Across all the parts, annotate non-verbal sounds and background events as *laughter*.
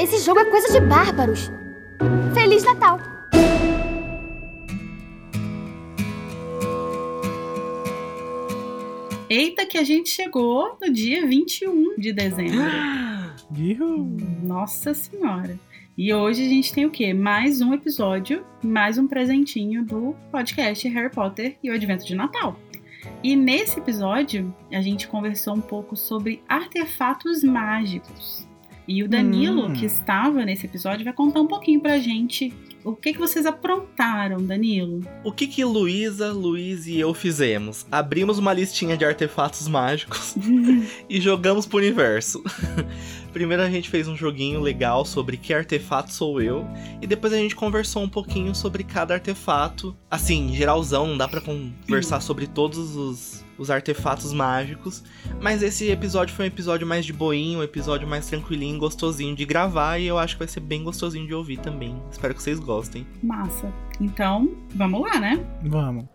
Esse jogo é coisa de bárbaros. Feliz Natal! Eita, que a gente chegou no dia 21 de dezembro. *gasps* Nossa Senhora. E hoje a gente tem o quê? Mais um episódio, mais um presentinho do podcast Harry Potter e o Advento de Natal. E nesse episódio, a gente conversou um pouco sobre artefatos mágicos. E o Danilo, Hum. que estava nesse episódio, vai contar um pouquinho pra gente o que, que vocês aprontaram, Danilo. O que que Luísa, Luiz e eu fizemos? Abrimos uma listinha de artefatos mágicos *laughs* e jogamos pro universo. Primeiro a gente fez um joguinho legal sobre que artefato sou eu, e depois a gente conversou um pouquinho sobre cada artefato. Assim, geralzão, não dá pra conversar sobre todos os, os artefatos mágicos, mas esse episódio foi um episódio mais de boinho, um episódio mais tranquilinho, gostosinho de gravar, e eu acho que vai ser bem gostosinho de ouvir também. Espero que vocês gostem. Massa. Então, vamos lá, né? Vamos.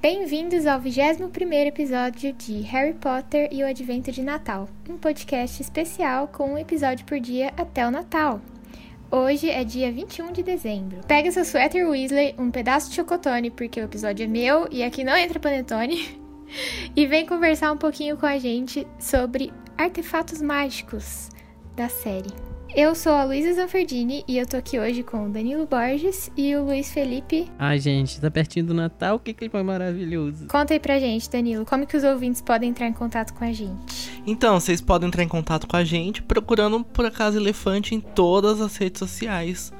Bem-vindos ao 21º episódio de Harry Potter e o Advento de Natal, um podcast especial com um episódio por dia até o Natal. Hoje é dia 21 de dezembro. Pega seu suéter Weasley, um pedaço de chocotone, porque o episódio é meu e aqui não entra panetone, *laughs* e vem conversar um pouquinho com a gente sobre artefatos mágicos da série. Eu sou a Luísa Zanferdini e eu tô aqui hoje com o Danilo Borges e o Luiz Felipe Ai, gente, tá pertinho do Natal, o que que foi maravilhoso. Conta aí pra gente, Danilo, como que os ouvintes podem entrar em contato com a gente? Então, vocês podem entrar em contato com a gente procurando por acaso elefante em todas as redes sociais.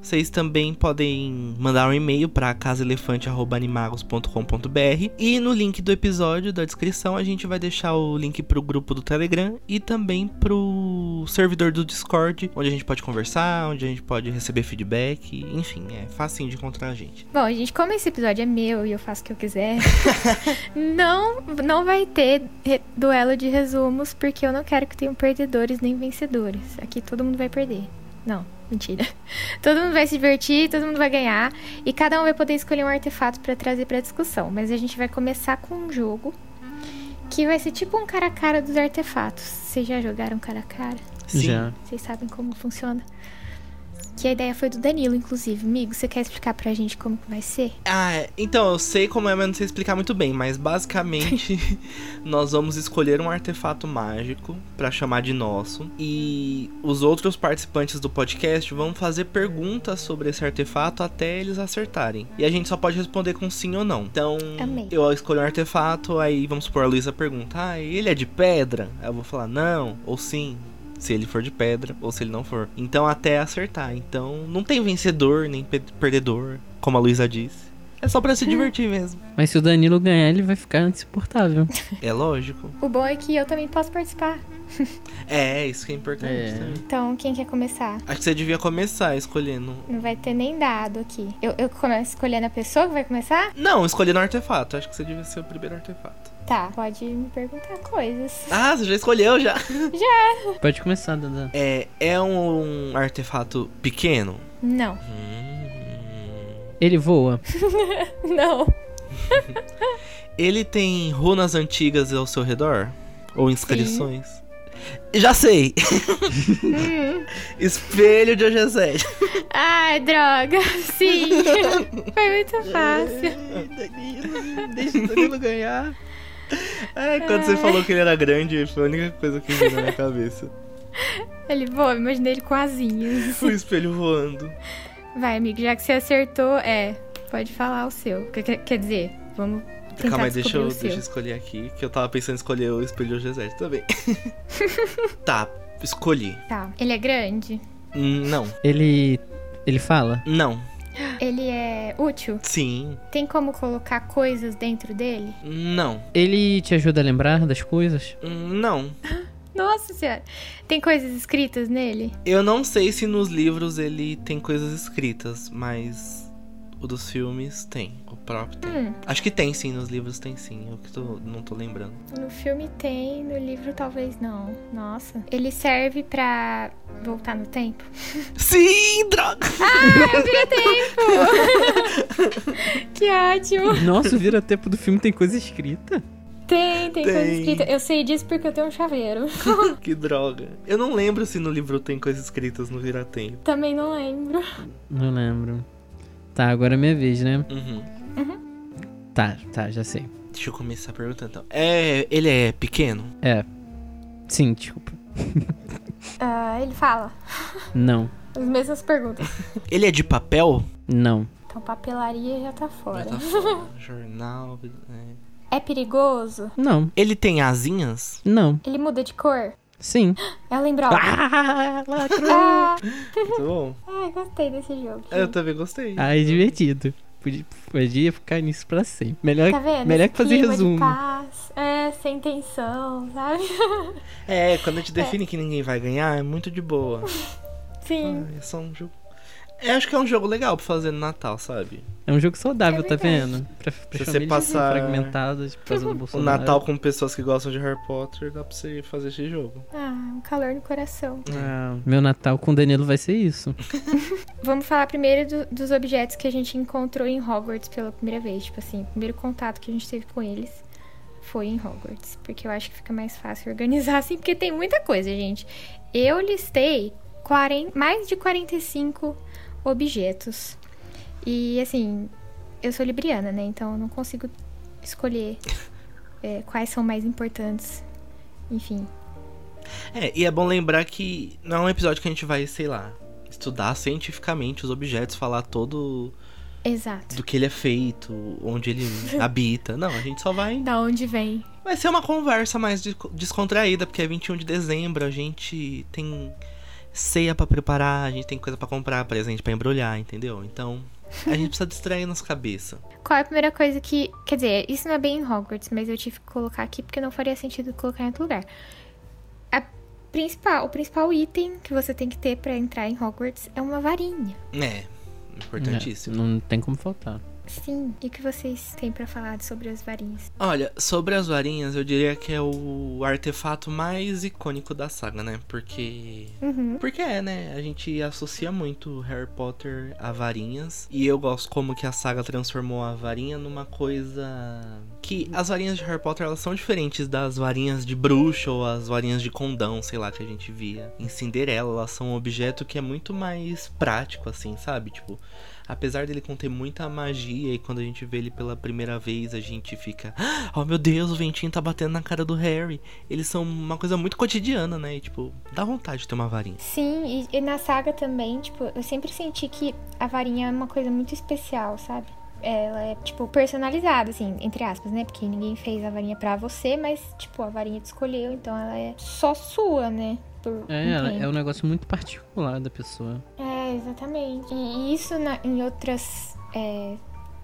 Vocês também podem mandar um e-mail para casaelefante@animagos.com.br e no link do episódio da descrição a gente vai deixar o link pro grupo do Telegram e também pro servidor do Discord, onde a gente pode conversar, onde a gente pode receber feedback, enfim, é facinho de encontrar a gente. Bom, gente, como esse episódio é meu e eu faço o que eu quiser, *laughs* não, não vai ter duelo de resumos, porque eu não quero que tenham perdedores nem vencedores. Aqui todo mundo vai perder. Não, mentira. *laughs* Todo mundo vai se divertir, todo mundo vai ganhar, e cada um vai poder escolher um artefato pra trazer pra discussão. Mas a gente vai começar com um jogo que vai ser tipo um cara a cara dos artefatos. Vocês já jogaram cara a cara? Sim. Já. Vocês sabem como funciona? Que a ideia foi do Danilo, inclusive. Amigo, você quer explicar pra gente como que vai ser? Ah, então, eu sei como é, mas não sei explicar muito bem. Mas basicamente, *laughs* nós vamos escolher um artefato mágico pra chamar de nosso. E os outros participantes do podcast vão fazer perguntas sobre esse artefato até eles acertarem. E a gente só pode responder com sim ou não. Então, Amei. eu escolho um artefato, aí vamos supor, a Luísa pergunta: Ah, ele é de pedra? Aí eu vou falar não, ou sim. Se ele for de pedra ou se ele não for. Então, até acertar. Então, não tem vencedor nem pe- perdedor, como a Luísa disse. É só pra se divertir mesmo. Mas se o Danilo ganhar, ele vai ficar insuportável. *laughs* É lógico. O bom é que eu também posso participar. *laughs* É, isso que é importante É. também. Então, quem quer começar? Acho que você devia começar escolhendo. Não vai ter nem dado aqui. Eu, eu começo escolhendo a pessoa que vai começar? Não, escolhendo artefato. Acho que você devia ser o primeiro artefato. Tá, pode me perguntar coisas. Ah, você já escolheu já. *laughs* Pode começar, Dada. É, é um artefato pequeno? Não. Hum. Ele voa. *laughs* Não. *laughs* Ele tem runas antigas ao seu redor? Ou inscrições? Já sei! Espelho de Ogezete. Ai, droga. Sim. Foi muito fácil. Deixa o Danilo ganhar. É, quando você falou que ele era grande, foi a única coisa que veio na minha cabeça. Ele voa, imaginei ele com asinhas. *laughs* O espelho voando. Vai, amigo, já que você acertou, é. Pode falar o seu. Quer, quer- quer dizer, vamos tentar Calma aí, deixa eu, deixa eu escolher aqui, que eu tava pensando em escolher o espelho de Ogezete também. *laughs* tá, escolhi. Tá. Ele é grande? Hum, Não, Ele. Ele fala? não, Ele é útil? sim, Tem como colocar coisas dentro dele? não, Ele te ajuda a lembrar das coisas? hum, não. Nossa senhora. Tem coisas escritas nele? Eu não sei se nos livros ele tem coisas escritas, mas o dos filmes tem. Próprio tem. Hum, Acho que tem sim, nos livros tem sim. Eu que tô, não tô lembrando. no filme tem, no livro talvez não. Nossa. Ele serve pra voltar no tempo? *laughs* Sim, droga! Eu virei tempo! *laughs* que ótimo! Nossa, o vira-tempo do filme tem coisa escrita? Tem, tem, coisa Tem. escrita. Eu sei disso porque eu tenho um chaveiro. *laughs* que droga. Eu não lembro se no livro tem coisas escritas no Viratempo. Também não lembro. Não lembro. Tá, agora é minha vez, né? Uhum. Tá, tá, já sei. Deixa eu começar perguntando então. É, ele é pequeno? É. Sim, desculpa. *laughs* Ah, ele fala Não. as mesmas perguntas. *laughs* Ele é de papel? Não. Então, papelaria já tá fora. Já tá fora. *laughs* Jornal. é. É perigoso? Não. Ele tem asinhas? Não. Ele muda de cor? Sim. *gasps* É lembrosa. Ah, lacrou. Ah, Muito bom. ai, gostei desse jogo. Eu também gostei. Ai, divertido. Podia, podia ficar nisso pra sempre. Melhor, Tá vendo? melhor que fazer resumo. paz. É, sem tensão, sabe? É, quando a gente *laughs* define que ninguém vai ganhar, é muito de boa. Sim. Ah, é só um jogo. Eu acho que é um jogo legal pra fazer no Natal, sabe? É um jogo saudável, É tá vendo? Pra, pra você famílias passar- fragmentadas por causa do O. Natal com pessoas que gostam de Harry Potter, dá pra você fazer esse jogo. Ah, um calor no coração. Ah, meu Natal com o Danilo vai ser isso. *laughs* Vamos falar primeiro do- dos objetos que a gente encontrou em Hogwarts pela primeira vez. Tipo assim, o primeiro contato que a gente teve com eles foi em Hogwarts. Porque eu acho que fica mais fácil *laughs* organizar assim, porque tem muita coisa, gente. Eu listei 40, mais de 45 objetos. E assim, eu sou libriana, né? Então eu não consigo escolher *laughs* é, quais são mais importantes. Enfim. É, e é bom lembrar que não é um episódio que a gente vai, sei lá, estudar cientificamente os objetos, falar todo Exato. do que ele é feito, onde ele *laughs* habita. Não, a gente só vai. Da onde vem? Vai ser uma conversa mais des- descontraída, porque é 21 de dezembro, a gente tem ceia pra preparar, a gente tem coisa pra comprar, presente pra embrulhar, entendeu? Então, a gente precisa distrair nossa cabeça. Qual é a primeira coisa que. Quer dizer, isso não é bem em Hogwarts, mas eu tive que colocar aqui porque não faria sentido colocar em outro lugar. A principal, o principal item que você tem que ter pra entrar em Hogwarts é uma varinha. É, importantíssimo. É, não tem como faltar. Sim. E o que vocês têm pra falar sobre as varinhas? Olha, sobre as varinhas, eu diria que é o artefato mais icônico da saga, né? Porque. Uhum. Porque é, né? A gente associa muito Harry Potter a varinhas. E eu gosto como que a saga transformou a varinha numa coisa. Que as varinhas de Harry Potter elas são diferentes das varinhas de bruxa ou as varinhas de condão, sei lá, que a gente via em Cinderela. Elas são um objeto que é muito mais prático, assim, sabe? Tipo, apesar dele conter muita magia e quando a gente vê ele pela primeira vez a gente fica, oh meu Deus, o ventinho tá batendo na cara do Harry. Eles são uma coisa muito cotidiana, né? E tipo, dá vontade de ter uma varinha. Sim, e, e na saga também, tipo, eu sempre senti que a varinha é uma coisa muito especial, sabe? Ela é, tipo, personalizada, assim, entre aspas, né? Porque ninguém fez a varinha pra você, mas, tipo, a varinha te escolheu, então ela é só sua, né? Por É, ela- tempo. é um negócio muito particular da pessoa. É, exatamente. E isso na- em outras é,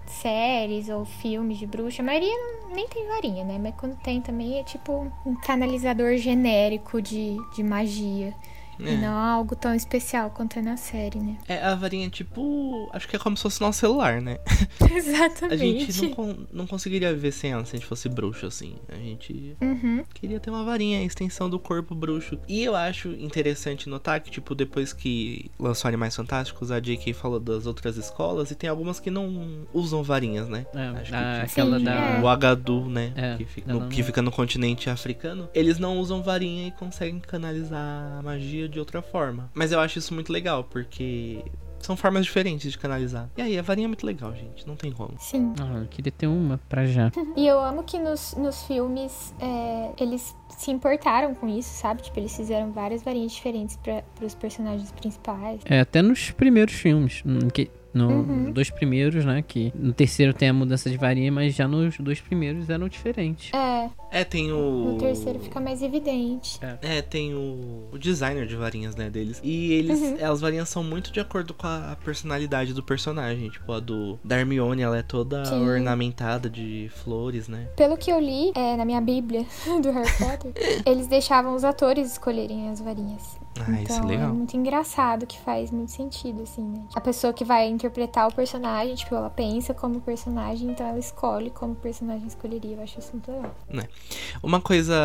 séries ou filmes de bruxa, a maioria não- nem tem varinha, né? Mas quando tem também é tipo um canalizador genérico de, de magia. E É. não algo tão especial quanto é na série, né? É, a varinha, tipo, acho que é como se fosse nosso celular, né? *laughs* A Exatamente. gente não, con- não conseguiria viver sem ela se a gente fosse bruxo, assim. A gente Uhum. queria ter uma varinha, a extensão do corpo bruxo. E eu acho interessante notar que, tipo, depois que lançou Animais Fantásticos, a J.K. falou das outras escolas e tem algumas que não usam varinhas, né? É, Acho que a- tipo, aquela Sim, da. é. O Agadu, né? É, que, fica no, não- que fica no continente africano. Eles não usam varinha e conseguem canalizar a magia de outra forma. Mas eu acho isso muito legal, porque são formas diferentes de canalizar. E aí, a varinha é muito legal, gente. Não tem como. Sim. Ah, eu queria ter uma pra já. *laughs* E eu amo que nos, nos filmes é, eles se importaram com isso, sabe? Tipo, eles fizeram várias varinhas diferentes para os personagens principais. É, até nos primeiros filmes. hum, Que, no, Uhum. Dois primeiros, né? Que no terceiro tem a mudança de varinha, mas já nos dois primeiros eram diferentes. É, É, tem o. no terceiro fica mais evidente. É, tem o, o designer de varinhas, né, deles. E eles, Uhum. as varinhas são muito de acordo com a personalidade do personagem. Tipo, a do da Hermione, ela é toda Sim. ornamentada de flores, né? Pelo que eu li é, na minha bíblia *laughs* do Harry Potter, *laughs* eles deixavam os atores escolherem as varinhas. Ah, isso é Então é legal. muito engraçado, que faz muito sentido, assim, né? A pessoa que vai interpretar o personagem, tipo, ela pensa como personagem, então ela escolhe como o personagem escolheria. Eu acho isso muito legal. Uma coisa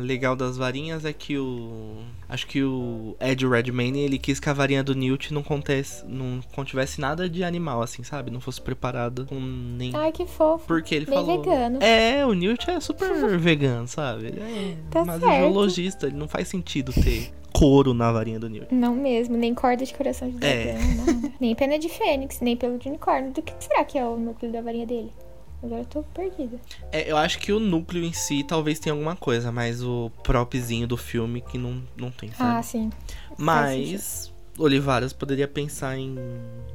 legal das varinhas é que o. Acho que o Ed Redmayne ele quis que a varinha do Newt não, contesse, não contivesse nada de animal, assim, sabe? Não fosse preparada com nem. Ai, que fofo. Porque ele Bem falou. vegano. É, o Newt é super *laughs* vegano, sabe? Ele é Tá mas certo. geologista, ele não faz sentido ter couro na varinha do Newt. Não mesmo, nem corda de coração de É. dragão, nada. nem pena de fênix, nem pelo de unicórnio. Do que será que é o núcleo da varinha dele? Agora eu tô perdida. É, eu acho que o núcleo em si talvez tenha alguma coisa, mas o propzinho do filme que não, não tem, sabe? Ah, sim. mas Olivaras poderia pensar em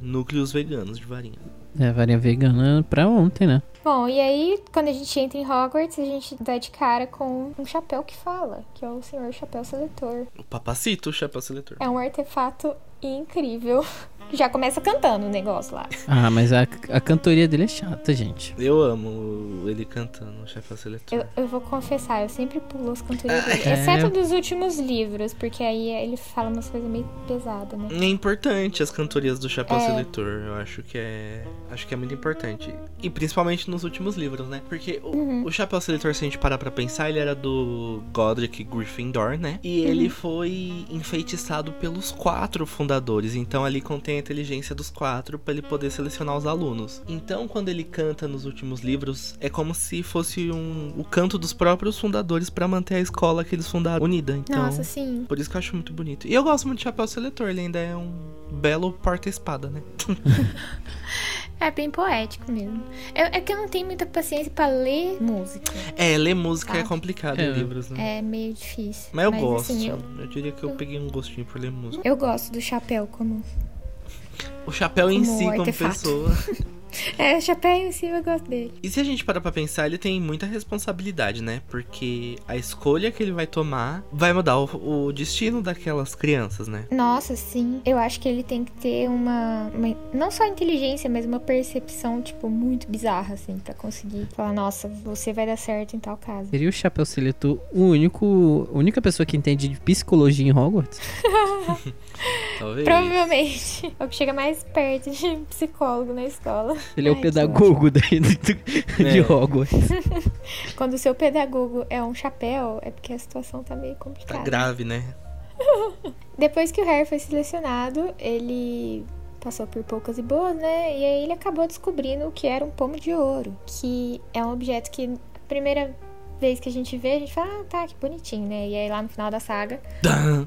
núcleos veganos de varinha. É, varinha vegana pra ontem, né? Bom, e aí, quando a gente entra em Hogwarts, a gente dá de cara com um chapéu que fala, que é o Senhor Chapéu Seletor. O papacito, o chapéu seletor. É um artefato incrível. Já começa cantando o negócio lá. Ah, mas a, a cantoria dele é chata, gente. Eu amo ele cantando o chapéu seletor. Eu, eu vou confessar, eu sempre pulo as cantorias dele. É. Exceto dos últimos livros, porque aí ele fala umas coisas meio pesadas, né? É importante as cantorias do Chapéu É. Seletor. Eu acho que é. Acho que é muito importante. E principalmente nos últimos livros, né? Porque o, Uhum. o Chapéu Seletor, se a gente parar pra pensar, ele era do Godric Gryffindor, né? E Uhum. ele foi enfeitiçado pelos quatro fundadores. Então ali contém a inteligência dos quatro pra ele poder selecionar os alunos. Então quando ele canta nos últimos livros, é como se fosse um, o canto dos próprios fundadores pra manter a escola que eles fundaram unida. Então. Nossa, sim. Por isso que eu acho muito bonito. E eu gosto muito de Chapéu Seletor, ele ainda é um belo porta-espada, né? *laughs* É bem poético mesmo. Eu- é que eu não tenho muita paciência pra ler música. É, ler música é Tá. complicado É. em livros, né? É meio difícil. Mas eu gosto. assim, eu, eu... diria que eu peguei um gostinho por ler música. eu gosto do chapéu como. O chapéu em Como si, como artefato. pessoa. *laughs* É, chapéu em si eu gosto dele. E se a gente parar pra pensar, ele tem muita responsabilidade, né? Porque a escolha que ele vai tomar vai mudar o, o destino daquelas crianças, né? Nossa, sim. Eu acho que ele tem que ter uma, uma- Não só inteligência, mas uma percepção, tipo, muito bizarra, assim, pra conseguir falar, nossa, você vai dar certo em tal caso. Seria o Chapéu Seletor o único, a única pessoa que entende de psicologia em Hogwarts? *laughs* Talvez. Provavelmente. É o que chega mais perto de psicólogo na escola. Ele é o Ai, pedagogo daí do- do- de É. Hogwarts. *laughs* Quando o seu pedagogo é um chapéu, é porque a situação tá meio Tá complicada. grave, né? *laughs* Depois que o Harry foi selecionado, ele passou por poucas e boas, né? E aí ele acabou descobrindo o que era um pomo de ouro, que é um objeto que a primeira vez que a gente vê, a gente fala, ah, tá, que bonitinho, né? E aí lá no final da saga,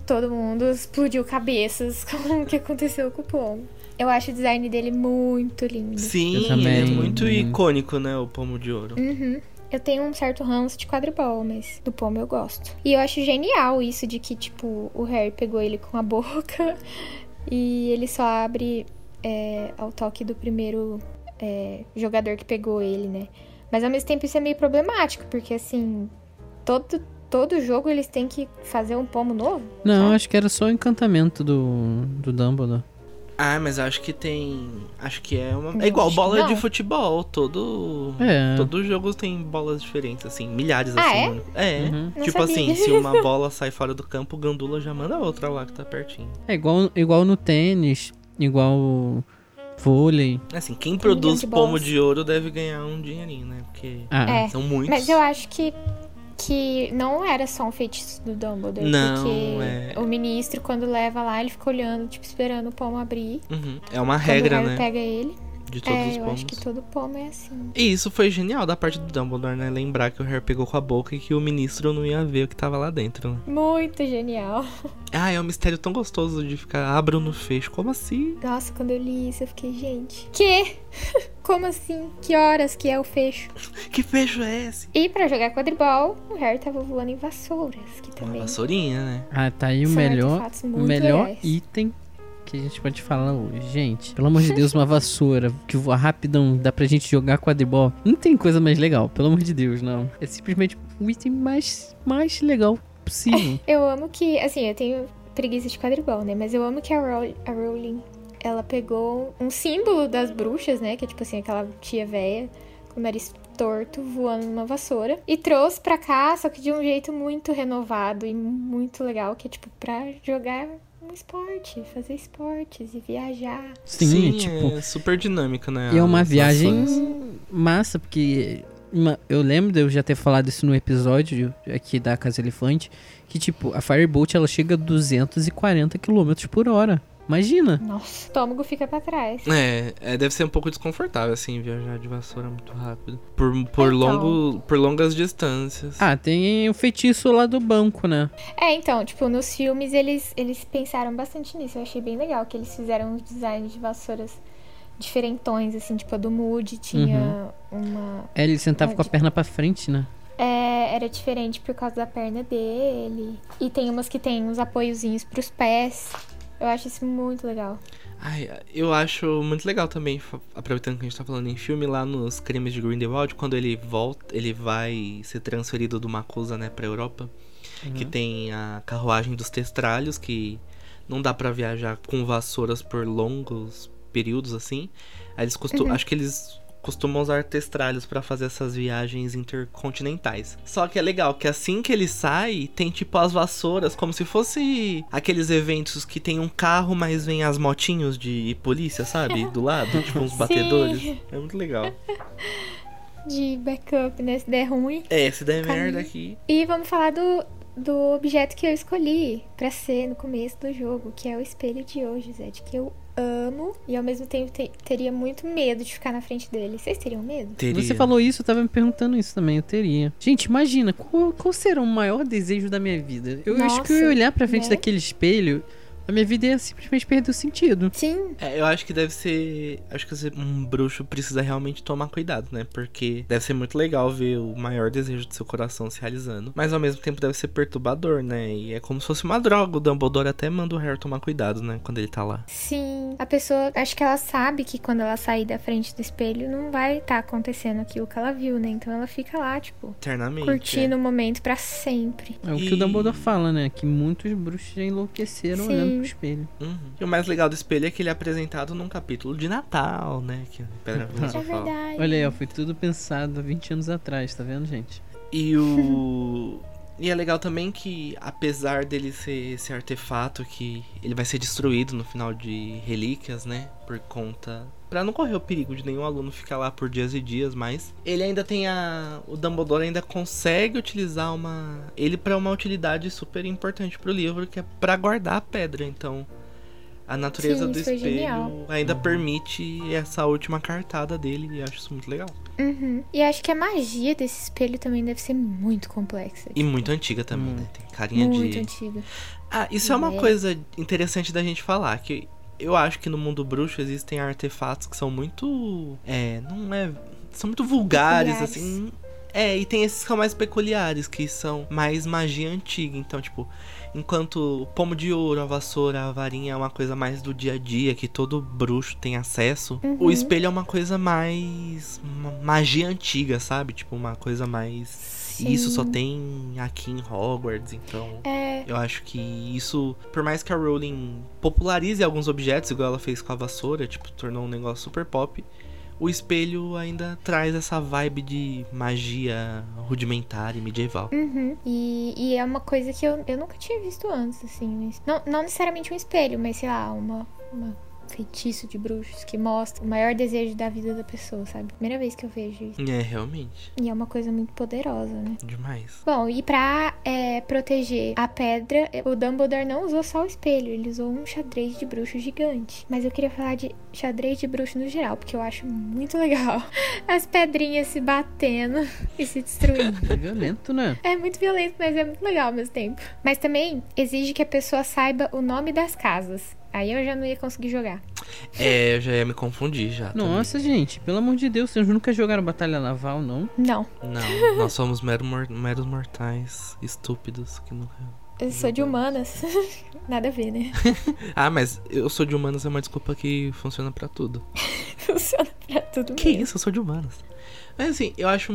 todo mundo explodiu cabeças *laughs* com o que aconteceu com o pomo. Eu acho o design dele muito lindo. Sim, Eu ele é também, muito muito. icônico, né? O pomo de ouro. Uhum. Eu tenho um certo ranço de quadribol, mas do pomo eu gosto. E eu acho genial isso de que, tipo, o Harry pegou ele com a *laughs* boca e ele só abre é, ao toque do primeiro é, jogador que pegou ele, né? Mas ao mesmo tempo isso é meio problemático, porque assim, todo, todo jogo eles têm que fazer um pomo novo. Não, sabe? acho que era só o encantamento do, do Dumbledore. Ah, mas acho que tem. Acho que é uma. É igual bola de não. futebol. Todo. É. Todo jogo tem bolas diferentes, assim. Milhares Ah, assim. é? É. Uhum. Tipo assim, se uma *laughs* bola sai fora do campo, o Gandula já manda outra lá que tá pertinho. É igual, igual no tênis, igual vôlei. Assim, quem milhão produz de pomo de ouro deve ganhar um dinheirinho, né? Porque Ah, É. são muitos. Mas eu acho que, que não era só um feitiço do Dumbledore. Não, porque é- o ministro, quando leva lá, ele fica olhando, tipo, esperando o pomo abrir. Uhum. É uma regra, né? pega ele. De todos é, os eu pomos. acho que todo pomo é assim. E isso foi genial da parte do Dumbledore, né? Lembrar que o Harry pegou com a boca e que o ministro não ia ver o que tava lá dentro, né? Muito genial. Ah, é um mistério tão gostoso de ficar abro no fecho. Como assim? Nossa, quando eu li isso, eu fiquei, gente. Que? *laughs* Como assim? Que horas que é o fecho? *laughs* Que fecho é esse? E pra jogar quadribol, o Harry tava voando em vassouras, que Uma também vassourinha, né? Ah, tá aí o são melhor, o melhor legais. item que a gente pode falar hoje. Gente, pelo amor de Deus, uma vassoura que voa rapidão, dá pra gente jogar quadribol. Não tem coisa mais legal, pelo amor de Deus, não. É simplesmente o item mais, mais legal possível. *laughs* Eu amo que, assim, eu tenho preguiça de quadribol, né? Mas eu amo que a, a Rowling, ela pegou um símbolo das bruxas, né? Que é tipo assim, aquela tia véia com o nariz torto voando numa vassoura. E trouxe pra cá, só que de um jeito muito renovado e muito legal, que é tipo pra jogar um esporte, fazer esportes e viajar. Sim, tipo. é super dinâmica, né? E é uma viagem ações. massa, porque eu lembro de eu já ter falado isso no episódio aqui da Casa Elefante, que tipo, a Firebolt ela chega a 240 km por hora. Imagina! Nossa, o estômago fica pra trás. É, é, deve ser um pouco desconfortável, assim, viajar de vassoura muito rápido. Por, por, Então. longo, por longas distâncias. Ah, tem o feitiço lá do banco, né? É, então, tipo, nos filmes eles, eles pensaram bastante nisso. Eu achei bem legal que eles fizeram uns designs de vassouras diferentões, assim, tipo, a do Moody tinha uma. É, ele sentava com a perna pra frente, né? É, era diferente por causa da perna dele. E tem umas que tem uns apoiozinhos pros pés. Eu acho isso muito legal. Ai, eu acho muito legal também, aproveitando que a gente tá falando em filme, lá nos Crimes de Grindelwald, quando ele volta, ele vai ser transferido do Macusa, né, pra Europa, que tem a carruagem dos testralhos, que não dá pra viajar com vassouras por longos períodos, assim. Aí eles costumam, acho que eles costumam usar testralhos pra fazer essas viagens intercontinentais. Só que é legal que assim que ele sai, tem tipo as vassouras, como se fosse aqueles eventos que tem um carro, mas vem as motinhos de polícia, sabe? Do lado, *laughs* tipo uns batedores. É muito legal. *laughs* De backup, né? Se der ruim. É, se der Caminho. merda aqui. E vamos falar do, do objeto que eu escolhi pra ser no começo do jogo, que é o espelho de hoje, Zed, que eu amo e ao mesmo tempo te- teria muito medo de ficar na frente dele. Vocês teriam medo? Teria. Você falou isso, eu tava me perguntando isso também, eu teria. Gente, imagina, qual, qual será o maior desejo da minha vida? Eu acho que eu ia Nossa, olhar pra frente né? daquele espelho, a minha vida ia simplesmente perder o sentido. Sim. É, eu acho que deve ser. Acho que um bruxo precisa realmente tomar cuidado, né? Porque deve ser muito legal ver o maior desejo do seu coração se realizando. Mas ao mesmo tempo deve ser perturbador, né? E é como se fosse uma droga. O Dumbledore até manda o Harry tomar cuidado, né? Quando ele tá lá. Sim. A pessoa, acho que ela sabe que quando ela sair da frente do espelho não vai estar acontecendo aquilo que ela viu, né? Então ela fica lá, tipo, Eternamente. curtindo o momento pra sempre. É o que E- o Dumbledore fala, né? Que muitos bruxos já enlouqueceram Sim. olhando pro espelho. é. Uhum. E o mais legal do espelho é que ele é apresentado num capítulo de Natal, né? Que Pedra *laughs* Filosofal É verdade. Olha aí, ó, foi tudo pensado há 20 anos atrás, tá vendo, gente? E o. *laughs* E é legal também que, apesar dele ser esse artefato que ele vai ser destruído no final de Relíquias, né? Por conta. Pra não correr o perigo de nenhum aluno ficar lá por dias e dias, mas ele ainda tem a. O Dumbledore ainda consegue utilizar uma. Ele pra uma utilidade super importante pro livro, que é pra guardar a pedra. Então. A natureza Sim, do espelho genial. ainda permite essa última cartada dele, e acho isso muito legal. Uhum. E acho que a magia desse espelho também deve ser muito complexa. E muito antiga também, né? Tem carinha muito de. antiga. Ah, isso é uma É. coisa interessante da gente falar, que eu acho que no mundo bruxo existem artefatos que são muito. É, não é. São muito vulgares, Peculiares. assim. É, e tem esses que são mais peculiares, que são mais magia antiga. Então, tipo, enquanto o pomo de ouro, a vassoura, a varinha é uma coisa mais do dia a dia, que todo bruxo tem acesso, o Uhum. espelho é uma coisa mais. ma- magia antiga, sabe? Tipo, uma coisa mais. E isso só Sim. tem aqui em Hogwarts, então. É, Eu acho que isso, por mais que a Rowling popularize alguns objetos, igual ela fez com a vassoura, tipo, tornou um negócio super pop, o espelho ainda traz essa vibe de magia rudimentar e medieval. Uhum. E, e é uma coisa que eu, eu nunca tinha visto antes, assim. Não, não necessariamente um espelho, mas sei lá, uma, uma feitiço de bruxos que mostra o maior desejo da vida da pessoa, sabe? Primeira vez que eu vejo isso. É, realmente. E é uma coisa muito poderosa, né? Demais. Bom, e pra é, proteger a pedra, o Dumbledore não usou só o espelho, ele usou um xadrez de bruxo gigante. Mas eu queria falar de xadrez de bruxo no geral, porque eu acho muito *laughs* legal. As pedrinhas se batendo e se destruindo. É violento, né? É muito violento, mas é muito legal ao mesmo tempo. Mas também exige que a pessoa saiba o nome das casas. Aí eu já não ia conseguir jogar. É, eu já ia me confundir já. Nossa, gente, pelo amor de Deus, vocês nunca jogaram Batalha Naval, não? Não, também. Não, nós somos mero mor- meros mortais estúpidos que nunca. eu sou de humanas. *laughs* Nada a ver, né? *laughs* Ah, mas eu sou de humanas é uma desculpa que funciona pra tudo. *laughs* Funciona pra tudo Que mesmo. isso, eu sou de humanas. Mas assim, eu acho,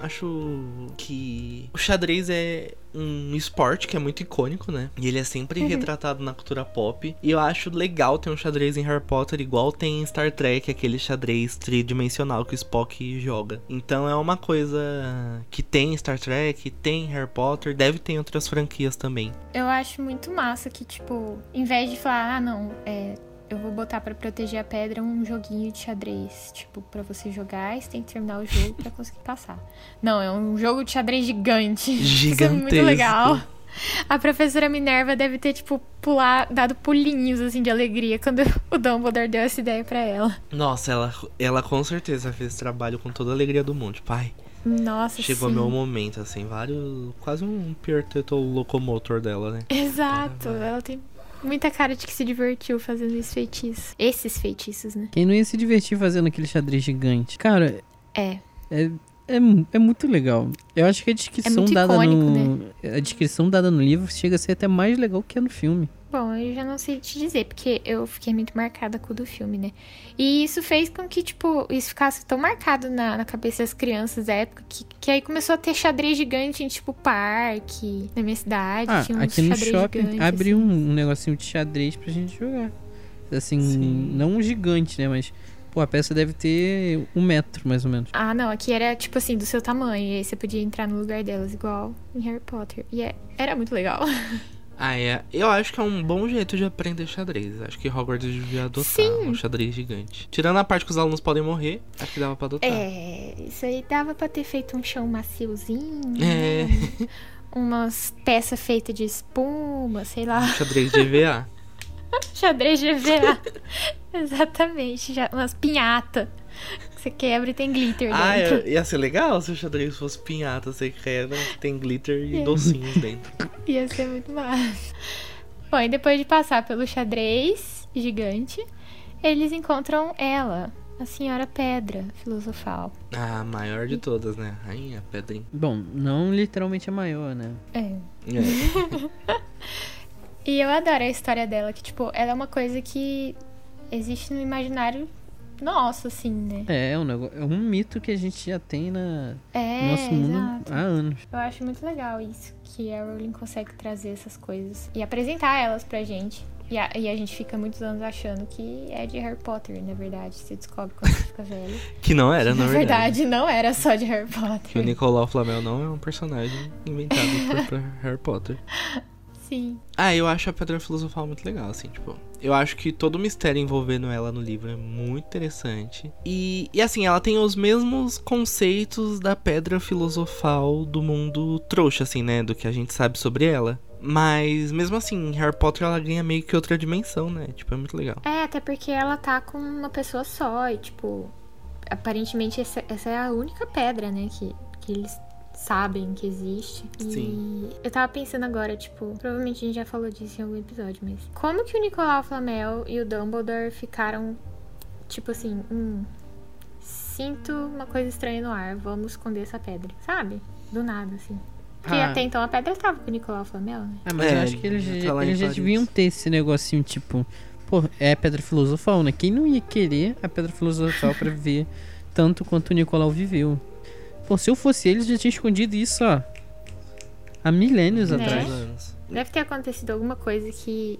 acho que o xadrez é um esporte que é muito icônico, né? E ele é sempre retratado na cultura pop. E eu acho legal ter um xadrez em Harry Potter, igual tem em Star Trek, aquele xadrez tridimensional que o Spock joga. Então é uma coisa que tem em Star Trek, tem em Harry Potter, deve ter em outras franquias também. Eu acho muito massa que, tipo, em vez de falar, ah, não, é, eu vou botar pra proteger a pedra um joguinho de xadrez. Tipo, pra você jogar, você tem que terminar o jogo pra conseguir passar. Não, é um jogo de xadrez gigante. *laughs* Isso é muito Gigantesco. legal. A professora Minerva deve ter, tipo, pular, dado pulinhos, assim, de alegria quando *laughs* o Dumbledore deu essa ideia pra ela. Nossa, ela, ela com certeza fez esse trabalho com toda a alegria do mundo. Pai, Nossa, chegou sim. meu momento, assim, vários. Quase um Perpetual locomotor dela, né? Exato, ela tem muita cara de que se divertiu fazendo esse feitiço. Esses feitiços, né? Quem não ia se divertir fazendo aquele xadrez gigante? Cara, É. é, é, é muito legal. Eu acho que a descrição muito dada icônico, no. A descrição dada no livro chega a ser até mais legal que a no filme. Bom, eu já não sei te dizer, porque eu fiquei muito marcada com o do filme, né? E isso fez com que, tipo, isso ficasse tão marcado na, na cabeça das crianças da época que, que aí começou a ter xadrez gigante em, tipo, parque, na minha cidade. Ah, tinha uns aqui no shopping gigantes, abre assim. um, um negocinho de xadrez pra gente jogar. Assim, Sim. não um gigante, né? Mas, pô, a peça deve ter um metro, mais ou menos. Ah, não, aqui era, tipo assim, do seu tamanho. E aí você podia entrar no lugar delas, igual em Harry Potter. E é- era muito legal. *laughs* Ah, é. Eu acho que é um bom jeito de aprender xadrez. Acho que Hogwarts devia adotar Sim. um xadrez gigante. Tirando a parte que os alunos podem morrer, acho que dava pra adotar. É, isso aí dava pra ter feito um chão maciozinho. É. né? Umas peças feitas de espuma, sei lá. Xadrez de EVA. *laughs* Xadrez GVA. *laughs* Exatamente. Já, umas pinhata. Você quebra e tem glitter ah, dentro. é- ia ser legal se o xadrez fosse pinhata, você quebra, tem glitter e É. docinhos dentro. *laughs* Ia ser muito massa. Bom, e depois de passar pelo xadrez gigante, eles encontram ela, a Senhora Pedra Filosofal. Ah, a maior de todas, né? Rainha Pedrinha. Bom, não literalmente a maior, né? É. É. *laughs* E eu adoro a história dela, que, tipo, ela é uma coisa que existe no imaginário nosso, assim, né? É, é um, negócio, é um mito que a gente já tem na, É, no nosso mundo exato. há anos. Eu acho muito legal isso, que a Rowling consegue trazer essas coisas e apresentar elas pra gente. E a, e a gente fica muitos anos achando que é de Harry Potter, na verdade. Você descobre quando você fica velho. *laughs* Que não era, na na verdade. verdade, não era só de Harry Que o Potter. Nicolau Flamel não é um personagem inventado por, por Harry Potter. *laughs* Sim. Ah, eu acho a Pedra Filosofal muito legal, assim, tipo. Eu acho que todo o mistério envolvendo ela no livro é muito interessante. E, e assim, ela tem os mesmos conceitos da Pedra Filosofal do mundo trouxa, assim, né? Do que a gente sabe sobre ela. Mas mesmo assim, Harry Potter ela ganha meio que outra dimensão, né? Tipo, é muito legal. É, até porque ela tá com uma pessoa só e, tipo, aparentemente essa, essa é a única pedra, né, que, que eles sabem que existe. Sim. E eu tava pensando agora, tipo, provavelmente a gente já falou disso em algum episódio, mas como que o Nicolau Flamel e o Dumbledore ficaram, tipo assim, hum, sinto uma coisa estranha no ar, vamos esconder essa pedra, sabe? Do nada, assim. Porque Ah. até então a pedra tava com o Nicolau Flamel, né? Ah, mas É, eu acho que eles, eles já deviam ter esse negocinho, tipo, pô, é a pedra filosofal, né? Quem não ia querer a pedra filosofal pra viver tanto quanto o Nicolau viveu? Pô, se eu fosse eles, já tinha escondido isso, ó. Há milênios Né? atrás. Deve ter acontecido alguma coisa que,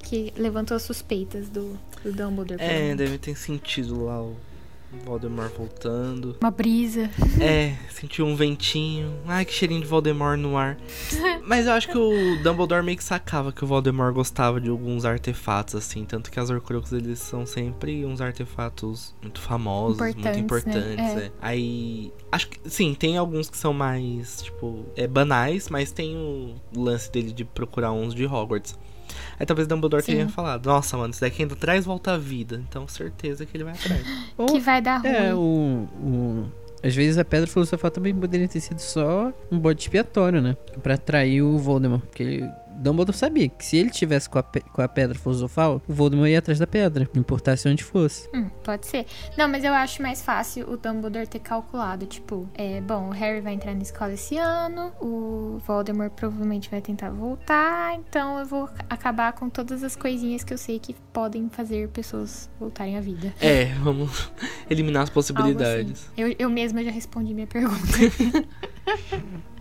que levantou as suspeitas do, do Dumbledore. É, deve ter sentido lá o Voldemort voltando. Uma brisa. É, sentiu um ventinho. Ai, que cheirinho de Voldemort no ar. *laughs* Mas eu acho que o Dumbledore meio que sacava que o Voldemort gostava de alguns artefatos, assim. Tanto que as Horcruxes, eles são sempre uns artefatos muito famosos, muito Importantes, importantes. né? é. Aí, acho que, sim, tem alguns que são mais, tipo, é, banais, mas tem o lance dele de procurar uns de Hogwarts. Aí talvez Dumbledore Sim. tenha falado, nossa, mano, isso daqui ainda traz volta à vida. Então, certeza que ele vai atrás. Ou- *laughs* Que vai dar ruim. É, o, o- Às vezes a pedra filosofal também poderia ter sido só um bode expiatório, né? Pra atrair o Voldemort. Porque ele Dumbledore sabia que se ele tivesse com a, com a pedra filosofal, o Voldemort ia atrás da pedra, não importasse onde fosse. Hum, pode ser. Não, mas eu acho mais fácil o Dumbledore ter calculado. Tipo, é, bom, o Harry vai entrar na escola esse ano, o Voldemort provavelmente vai tentar voltar, então eu vou acabar com todas as coisinhas que eu sei que podem fazer pessoas voltarem à vida. É, vamos *laughs* eliminar as Algo possibilidades. assim. Eu, eu mesma já respondi minha pergunta. *laughs*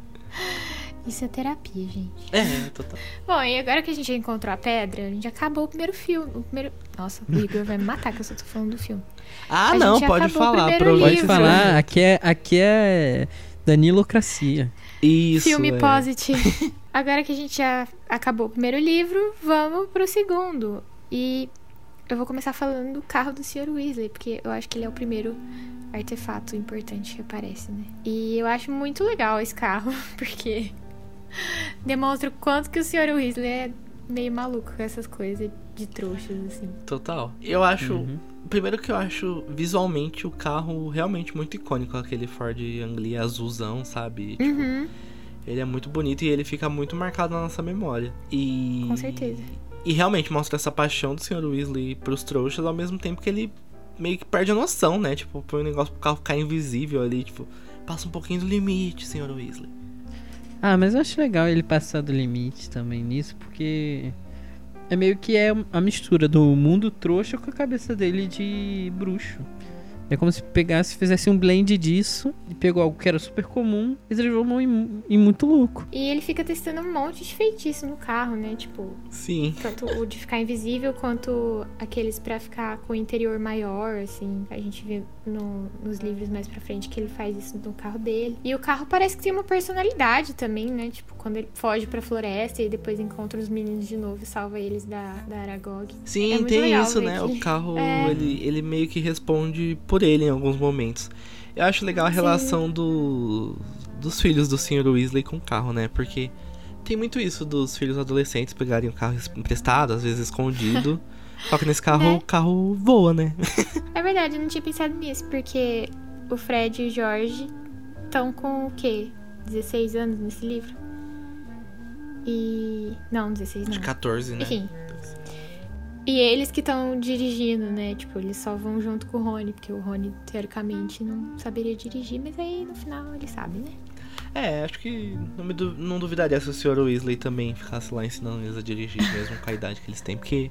Isso é terapia, gente. É, total. Bom, e agora que a gente já encontrou a pedra, a gente acabou o primeiro filme. O primeiro... Nossa, o Igor vai me matar que eu só tô falando do filme. Ah, A não, gente pode falar. Pode falar, aqui é, aqui é Danilocracia. Isso. filme é. positive. *laughs* agora que a gente já acabou o primeiro livro, vamos pro segundo. E eu vou começar falando do carro do Sr. Weasley, porque eu acho que ele é o primeiro artefato importante que aparece, né? E eu acho muito legal esse carro, *laughs* porque *laughs* demonstra o quanto que o Sr. Weasley é meio maluco com essas coisas de trouxas, assim. Total. Eu acho. Uhum. Primeiro que eu acho visualmente o carro realmente muito icônico, aquele Ford Anglia azulzão, sabe? Tipo, Uhum, Ele é muito bonito e ele fica muito marcado na nossa memória. E. com certeza. E realmente mostra essa paixão do Sr. Weasley pros trouxas, ao mesmo tempo que ele meio que perde a noção, né? Tipo, põe um negócio pro carro ficar invisível ali, tipo, passa um pouquinho do limite, Sr. Weasley. Ah, mas eu acho legal ele passar do limite também nisso, porque é meio que é a mistura do mundo trouxa com a cabeça dele de bruxo. É como se pegasse, fizesse um blend disso e pegou algo que era super comum e transformou em, em muito louco. E ele fica testando um monte de feitiço no carro, né? Tipo, Sim. Tanto o de ficar invisível quanto aqueles pra ficar com o interior maior, assim. A gente vê no- nos livros mais pra frente que ele faz isso no carro dele. E o carro parece que tem uma personalidade também, né? Tipo, quando ele foge pra floresta e depois encontra os meninos de novo e salva eles da, da Aragog. Sim, É tem isso, né? que- O carro, *laughs* É. ele, ele meio que responde por ele em alguns momentos. Eu acho legal a Sim. relação do, dos filhos do Sr. Weasley com o carro, né? Porque tem muito isso dos filhos adolescentes pegarem o carro emprestado, às vezes escondido. *laughs* Só que nesse carro, Né? o carro voa, né? É verdade, eu não tinha pensado nisso, porque o Fred e o Jorge estão com o quê? 16 anos nesse livro? E. Não, 16 não. De 14, né? Enfim. E eles que estão dirigindo, né? Tipo, eles só vão junto com o Rony, porque o Rony, teoricamente, não saberia dirigir, mas aí no final ele sabe, né? É, acho que não, me du- não duvidaria se o Sr. Weasley também ficasse lá ensinando eles a dirigir, mesmo com a idade que eles têm. Porque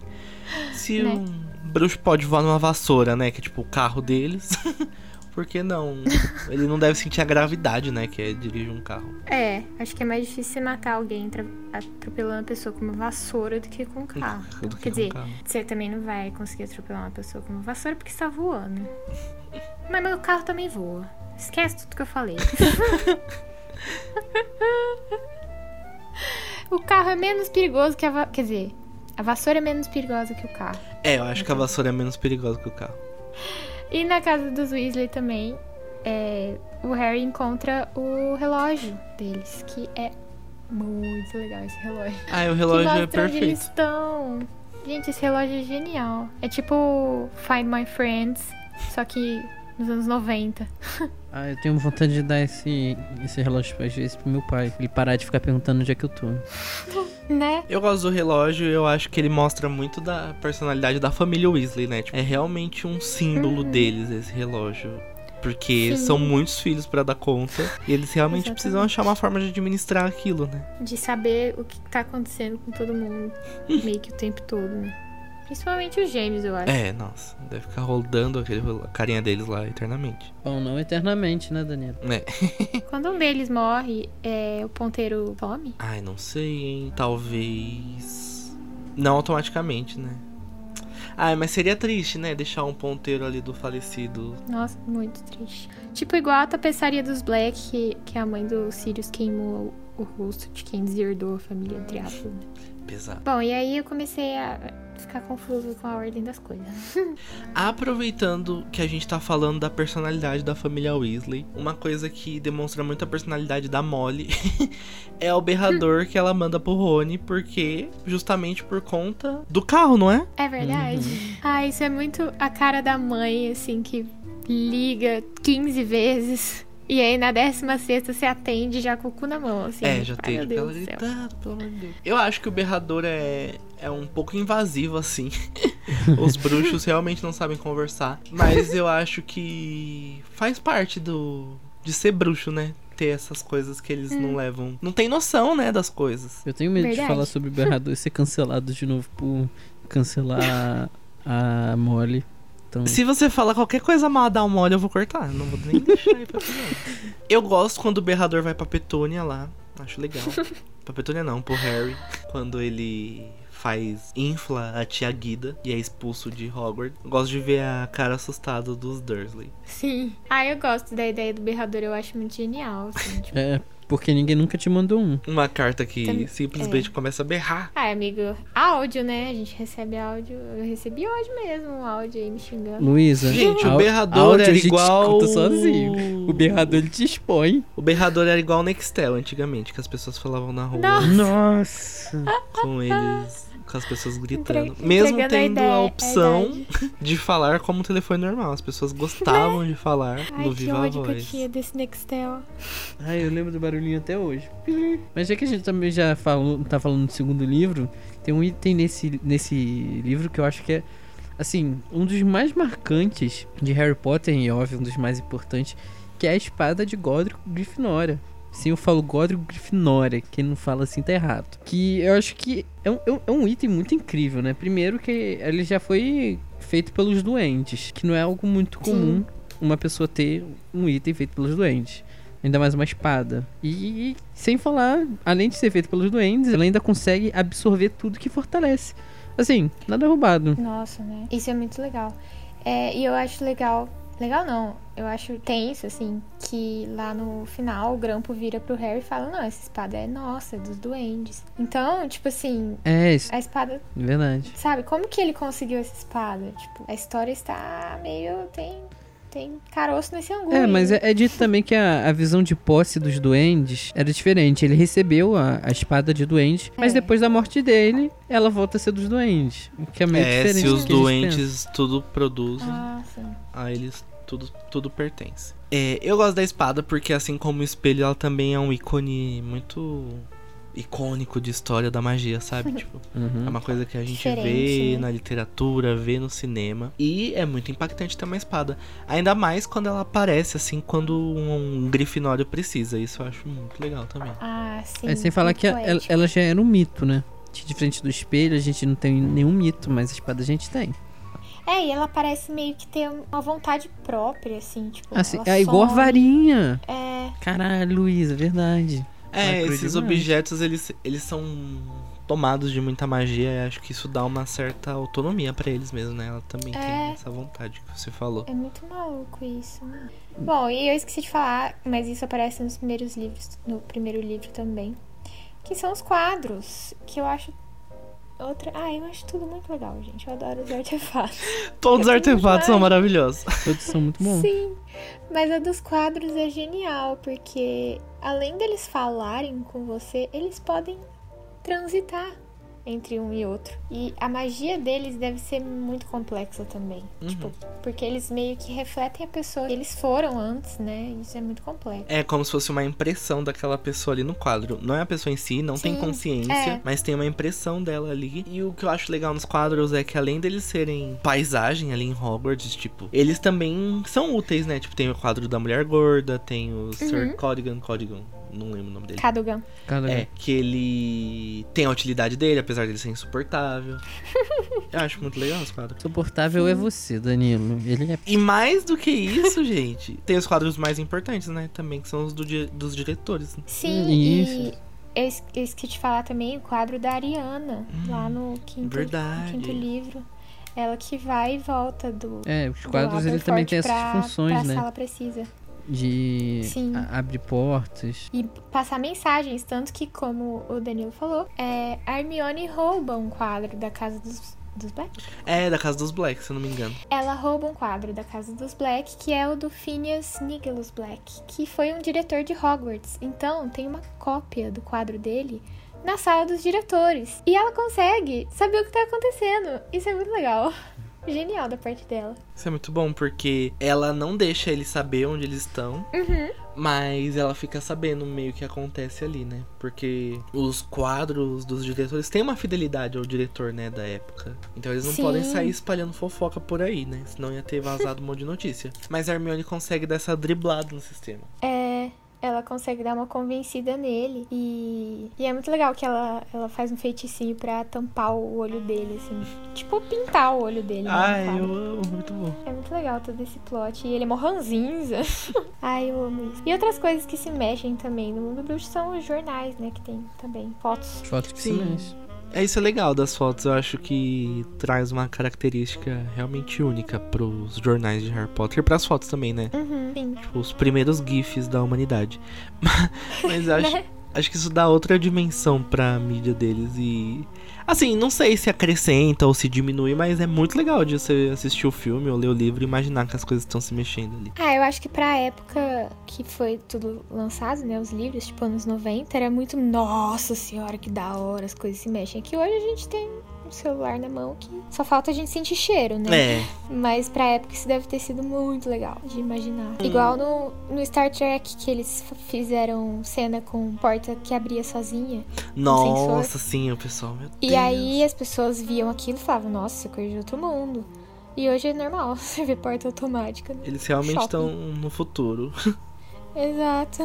se Né? um bruxo pode voar numa vassoura, né? Que é tipo o carro deles, *laughs* por que não? Ele não deve sentir a gravidade, né? Que é dirigir um carro. É, acho que é mais difícil você matar alguém atropelando a pessoa com uma vassoura do que com um carro. *laughs* Que Quer dizer, carro. você também não vai conseguir atropelar uma pessoa com uma vassoura porque está voando. *laughs* Mas meu carro também voa. Esquece tudo que eu falei. *laughs* o carro é menos perigoso que a va... Quer dizer, a vassoura é menos perigosa que o carro. É, eu acho que a vassoura é menos perigosa que o carro. E na casa dos Weasley também, é, o Harry encontra o relógio deles, que é muito legal esse relógio. Ah, o que relógio é mostra onde eles perfeito. estão. Gente, esse relógio é genial. É tipo Find My Friends, só que nos anos 90. *laughs* Ah, eu tenho vontade de dar esse, esse relógio às vezes pro meu pai. Ele parar de ficar perguntando onde é que eu tô. *laughs* Né? Eu gosto do relógio eu acho que ele mostra muito da personalidade da família Weasley, né? Tipo, é realmente um símbolo deles, esse relógio. Porque Uhum. Sim. são muitos filhos pra dar conta. E eles realmente Exatamente. precisam achar uma forma de administrar aquilo, né? De saber o que tá acontecendo com todo mundo. *laughs* meio que o tempo todo, né? Principalmente os gêmeos, eu acho. É, nossa. Deve ficar rodando aquele, a carinha deles lá eternamente. Bom, não eternamente, né, Daniela? É. *laughs* Quando um deles morre, é, o ponteiro some? Ai, não sei, hein? Talvez. Não automaticamente, né? Ai, mas seria triste, né? Deixar um ponteiro ali do falecido. Nossa, muito triste. Tipo, igual a tapeçaria dos Black, que, que a mãe do Sirius queimou o, o rosto de quem deserdou a família, entre aspas. né? Pesado. Bom, e aí eu comecei a ficar confuso com a ordem das coisas. *laughs* Aproveitando que a gente tá falando da personalidade da família Weasley, uma coisa que demonstra muito a personalidade da Molly *laughs* é o berrador que ela manda pro Rony, porque justamente por conta do carro, não é? É verdade. Ah, isso é muito a cara da mãe, assim, que liga 15 vezes E aí na 16 você atende já com o cu na mão, assim. É, já tem Deus. Eu acho que o berrador é, é um pouco invasivo, assim. *laughs* Os bruxos realmente não sabem conversar. Mas eu acho que faz parte do. de ser bruxo, né? Ter essas coisas que eles Hum. não levam. Não tem noção, né, das coisas. Eu tenho medo Verdade. de falar sobre o berrador e ser cancelado de novo por cancelar *laughs* a Molly. Então, Se você falar qualquer coisa mal da mole, eu vou cortar. Não vou nem deixar aí pra. *laughs* Eu gosto quando o berrador vai pra Petúnia lá. Acho legal. *laughs* pra Petúnia não, pro Harry. Quando ele faz. infla a tia Guida e é expulso de Hogwarts. Gosto de ver a cara assustada dos Dursley. Sim. Ah, eu gosto da ideia do berrador, eu acho muito genial, assim. *laughs* tipo, é, porque ninguém nunca te mandou um. Uma carta que simplesmente começa a berrar. Ah, amigo, áudio, né? A gente recebe áudio. Eu recebi hoje mesmo um áudio aí me xingando. Luísa, Gente, o berrador áudio era a gente igual. sozinho. O berrador ele te expõe. O berrador era igual o Nextel antigamente, que as pessoas falavam na rua Nossa. com eles. Com as pessoas gritando. Entre- Mesmo a tendo a, ideia- a opção idade. de falar como um telefone normal. As pessoas gostavam de falar Ai, no que Viva ódio que eu Voz. tinha desse Nextel. Ai, eu lembro do barulhinho até hoje. Mas já que a gente também já falou, tá falando do segundo livro, tem um item nesse, nesse livro que eu acho que é, assim, um dos mais marcantes de Harry Potter e, óbvio, um dos mais importantes, que é a espada de Godric Grifinória. Sim, eu falo Godric Grifinória, quem não fala assim tá errado. Que eu acho que é um, é um- é um item muito incrível, né? Primeiro que ele já foi feito pelos doentes, que não é algo muito comum uma pessoa ter um item feito pelos doentes. Ainda mais uma espada. E sem falar, além de ser feito pelos doentes, ela ainda consegue absorver tudo que fortalece. Assim, nada roubado. Nossa, né? Isso é muito legal. É, e eu acho legal. Legal não, eu acho tenso, assim, que lá no final o Grampo vira pro Harry e fala: Não, essa espada é nossa, é dos duendes. Então, tipo assim, É, isso a espada, verdade. sabe, como que ele conseguiu essa espada? Tipo, a história está meio. tem. tem caroço nesse angu. É, aí, mas né? é, é dito também que a, a visão de posse dos duendes era diferente. Ele recebeu a, a espada de duende, mas É. depois da morte dele, ela volta a ser dos duendes. O que é meio É, diferente se do os doentes tudo produzem, Ah, sim. a eles tudo, tudo pertence. É, eu gosto da espada porque, assim como o espelho, ela também é um ícone muito icônico de história da magia, sabe? *laughs* tipo, Uhum. é uma coisa que a gente Diferente, vê né? na literatura, vê no cinema. E é muito impactante ter uma espada. Ainda mais quando ela aparece, assim, quando um, um grifinório precisa. Isso eu acho muito legal também. Ah, sim. É, sem falar que a- ela, ela já era um mito, né? Que Diferente do espelho, a gente não tem nenhum mito, mas a espada a gente tem. É, e ela parece meio que ter uma vontade própria, assim, tipo. Assim, ela é igual a varinha. É, Caralho, Luísa, verdade. É, esses demais. objetos, eles, eles são tomados de muita magia e acho que isso dá uma certa autonomia pra eles mesmo, né? Ela também É. tem essa vontade que você falou. é muito maluco isso, né? Bom, e eu esqueci de falar, mas isso aparece nos primeiros livros, no primeiro livro também. Que são os quadros, que eu acho. Outra. Ah, eu acho tudo muito legal, gente. Eu adoro os artefatos. *laughs* Todos os artefatos são maravilhosos. Todos são muito bons. Sim, mas a dos quadros é genial, porque além deles falarem com você, eles podem transitar entre um e outro. E a magia deles deve ser muito complexa também. Uhum. Tipo, porque eles meio que refletem a pessoa que eles foram antes, né? Isso é muito complexo. É como se fosse uma impressão daquela pessoa ali no quadro. Não é a pessoa em si, não tem Sim, consciência, é. mas tem uma impressão dela ali. E o que eu acho legal nos quadros é que além deles serem paisagem ali em Hogwarts, tipo, eles também são úteis, né? Tipo, tem o quadro da mulher gorda, tem o Sir Uhum. Codigan, Codigan, não lembro o nome dele. Cadogan. Cada É, que ele tem a utilidade dele, apesar dele ser insuportável. *laughs* Eu acho muito legal os quadros. Suportável é você, Danilo. Ele é. E mais do que isso, *laughs* gente, tem os quadros mais importantes, né? Também, que são os do di- dos diretores. Sim, Isso. e eu es- eu esqueci de falar também o quadro da Ariana, lá no quinto, Hum, verdade. no quinto livro. Ela que vai e volta do, É, os quadros ele também tem essas funções, pra né? sala precisa. De abrir portas. E passar mensagens, tanto que, como o Danilo falou, é, a Hermione rouba um quadro da casa dos, dos Black. É, da casa dos Black, se eu não me engano. Ela rouba um quadro da casa dos Black, que é o do Phineas Nigelus Black, que foi um diretor de Hogwarts. Então, tem uma cópia do quadro dele na sala dos diretores. E ela consegue saber o que tá acontecendo. Isso é muito legal. *laughs* Genial da parte dela. Isso é muito bom, porque ela não deixa eles saber onde eles estão, Uhum. Mas ela fica sabendo meio que acontece ali, né? Porque os quadros dos diretores têm uma fidelidade ao diretor, né, da época. Então eles não Sim. podem sair espalhando fofoca por aí, né? Senão ia ter vazado um monte de notícia. Mas a Hermione consegue dar essa driblada no sistema. É, ela consegue dar uma convencida nele. E, e é muito legal que ela, ela faz um feiticinho pra tampar o olho dele, assim. Tipo, pintar o olho dele. né, Ai, eu amo, muito bom. É muito legal todo esse plot. E ele é mó ranzinza. *laughs* Ai, eu amo isso. E outras coisas que se mexem também no mundo bruxo são os jornais, né? Que tem também fotos. Fotos que se Sim. É isso é legal das fotos, eu acho que traz uma característica realmente única pros jornais de Harry Potter e pras fotos também, né? Uhum, sim. Tipo, os primeiros GIFs da humanidade. *laughs* Mas eu *laughs* acho, Né? acho que isso dá outra dimensão pra mídia deles e. Assim, não sei se acrescenta ou se diminui, mas é muito legal de você assistir o filme ou ler o livro e imaginar que as coisas estão se mexendo ali. Ah, eu acho que pra época que foi tudo lançado, né? Os livros, tipo, anos 90, era muito. Nossa senhora, que da hora, as coisas se mexem. Aqui hoje a gente tem celular na mão que só falta a gente sentir cheiro, né? É, Mas pra época isso deve ter sido muito legal de imaginar. Sim. Igual no, no Star Trek, que eles fizeram cena com porta que abria sozinha. nossa, sim, o pessoal, meu E Deus. aí as pessoas viam aquilo e falavam, nossa, coisa de outro mundo. E hoje é normal *laughs* você ver porta automática. Eles realmente estão no futuro. *laughs* Exato.